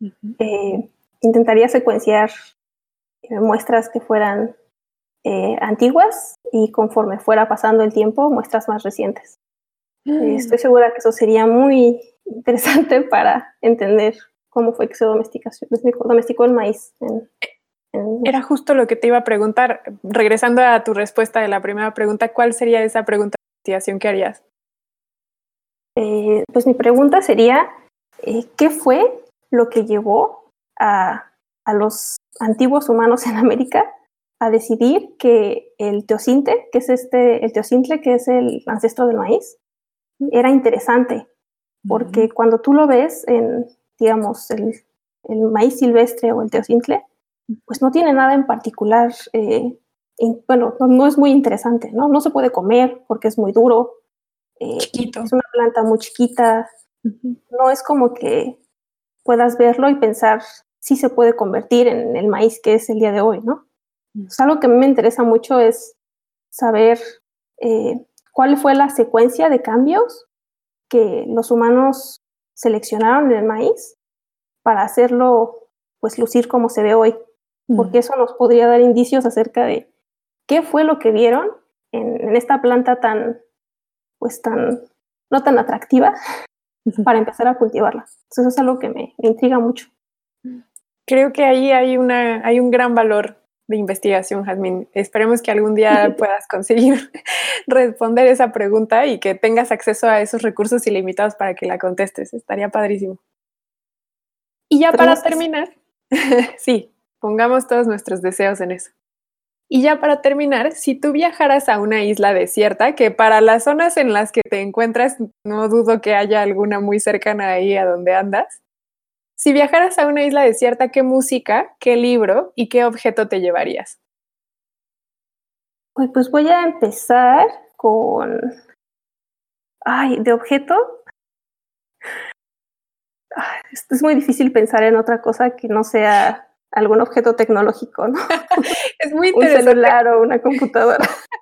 Uh -huh. intentaría secuenciar eh, muestras que fueran eh, antiguas y conforme fuera pasando el tiempo, muestras más recientes. Mm. estoy segura que eso sería muy interesante para entender cómo fue que se domesticó, domesticó el maíz. En, en... Era justo lo que te iba a preguntar. Regresando a tu respuesta de la primera pregunta, ¿cuál sería esa pregunta de investigación que harías? Eh, pues mi pregunta sería, eh, ¿qué fue lo que llevó a, a, los antiguos humanos en América a decidir que el teocinte, que es este, el teocintle, que es el ancestro del maíz, era interesante? Porque uh -huh. cuando tú lo ves en, digamos, el, el, maíz silvestre o el teocintle, pues no tiene nada en particular, eh, in, bueno, no, no, es muy interesante, ¿no? No se puede comer porque es muy duro, eh, es una planta muy chiquita, uh -huh. no es como que puedas verlo y pensar si se puede convertir en el maíz que es el día de hoy, ¿no? Pues algo que a mí me interesa mucho es saber eh, cuál fue la secuencia de cambios que los humanos seleccionaron en el maíz para hacerlo pues lucir como se ve hoy, porque eso nos podría dar indicios acerca de qué fue lo que vieron en, en esta planta tan, pues tan, no tan atractiva para empezar a cultivarla. Entonces eso es algo que me, me intriga mucho. Creo que ahí hay, una, hay un gran valor de investigación, Jazmín. Esperemos que algún día puedas conseguir responder esa pregunta y que tengas acceso a esos recursos ilimitados para que la contestes. Estaría padrísimo. Y ya para terminar, sí, pongamos todos nuestros deseos en eso. Y ya para terminar, si tú viajaras a una isla desierta, que para las zonas en las que te encuentras, no dudo que haya alguna muy cercana ahí a donde andas, si viajaras a una isla desierta, ¿qué música, qué libro y qué objeto te llevarías? Pues, pues voy a empezar con. Ay, de objeto. Ay, es, muy difícil pensar en otra cosa que no sea algún objeto tecnológico, ¿no? Es muy Un interesante. celular o una computadora.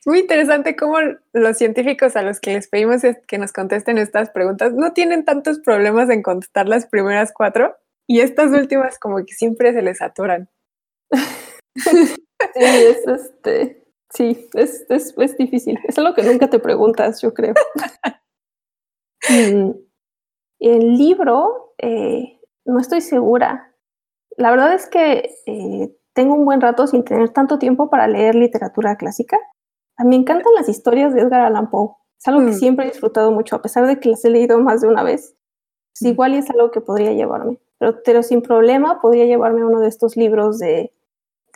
Es muy interesante cómo los científicos a los que les pedimos que nos contesten estas preguntas no tienen tantos problemas en contestar las primeras cuatro y estas últimas como que siempre se les atoran. Sí, es este. Sí, es, es, es difícil. Es algo que nunca te preguntas, yo creo. Mm, El libro, eh, no estoy segura. La verdad es que eh, tengo un buen rato sin tener tanto tiempo para leer literatura clásica. A mí me encantan las historias de Edgar Allan Poe. Es algo que Mm. siempre he disfrutado mucho, a pesar de que las he leído más de una vez. Mm. igual y es algo que podría llevarme. Pero, pero sin problema podría llevarme uno de estos libros de,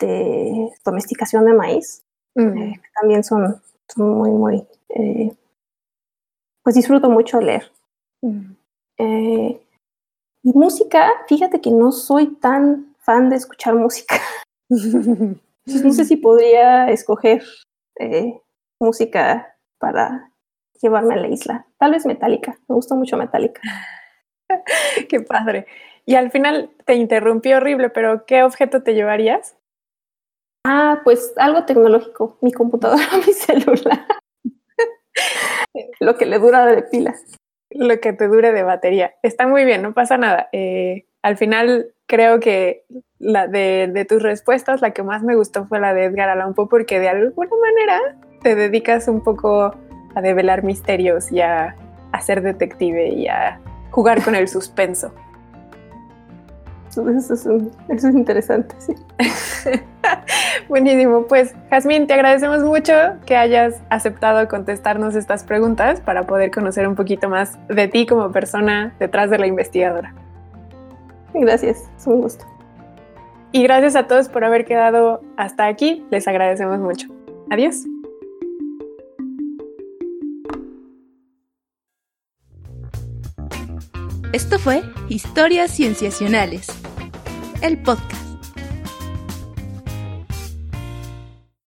de domesticación de maíz Mm. eh, que también son, son muy, muy, eh, pues disfruto mucho leer. Mm. Eh, y música, fíjate que no soy tan fan de escuchar música. Entonces, no sé si podría escoger eh, música para llevarme a la isla. Tal vez Metallica, me gusta mucho Metallica. Qué padre. Y al final te interrumpí horrible, pero ¿qué objeto te llevarías? Ah, pues algo tecnológico, mi computadora, mi celular. Lo que le dura de pilas. Lo que te dure de batería. Está muy bien, no pasa nada. Eh, al final creo que la de, de tus respuestas, la que más me gustó fue la de Edgar Allan Poe, porque de alguna manera te dedicas un poco a develar misterios y a, a ser detective y a jugar con el suspenso. Eso es, un- eso es interesante, sí. Buenísimo, pues Jazmín, te agradecemos mucho que hayas aceptado contestarnos estas preguntas para poder conocer un poquito más de ti como persona detrás de la investigadora. Gracias, es un gusto. Y gracias a todos por haber quedado hasta aquí, les agradecemos mucho. Adiós. Esto fue Historias Cienciacionales, el podcast.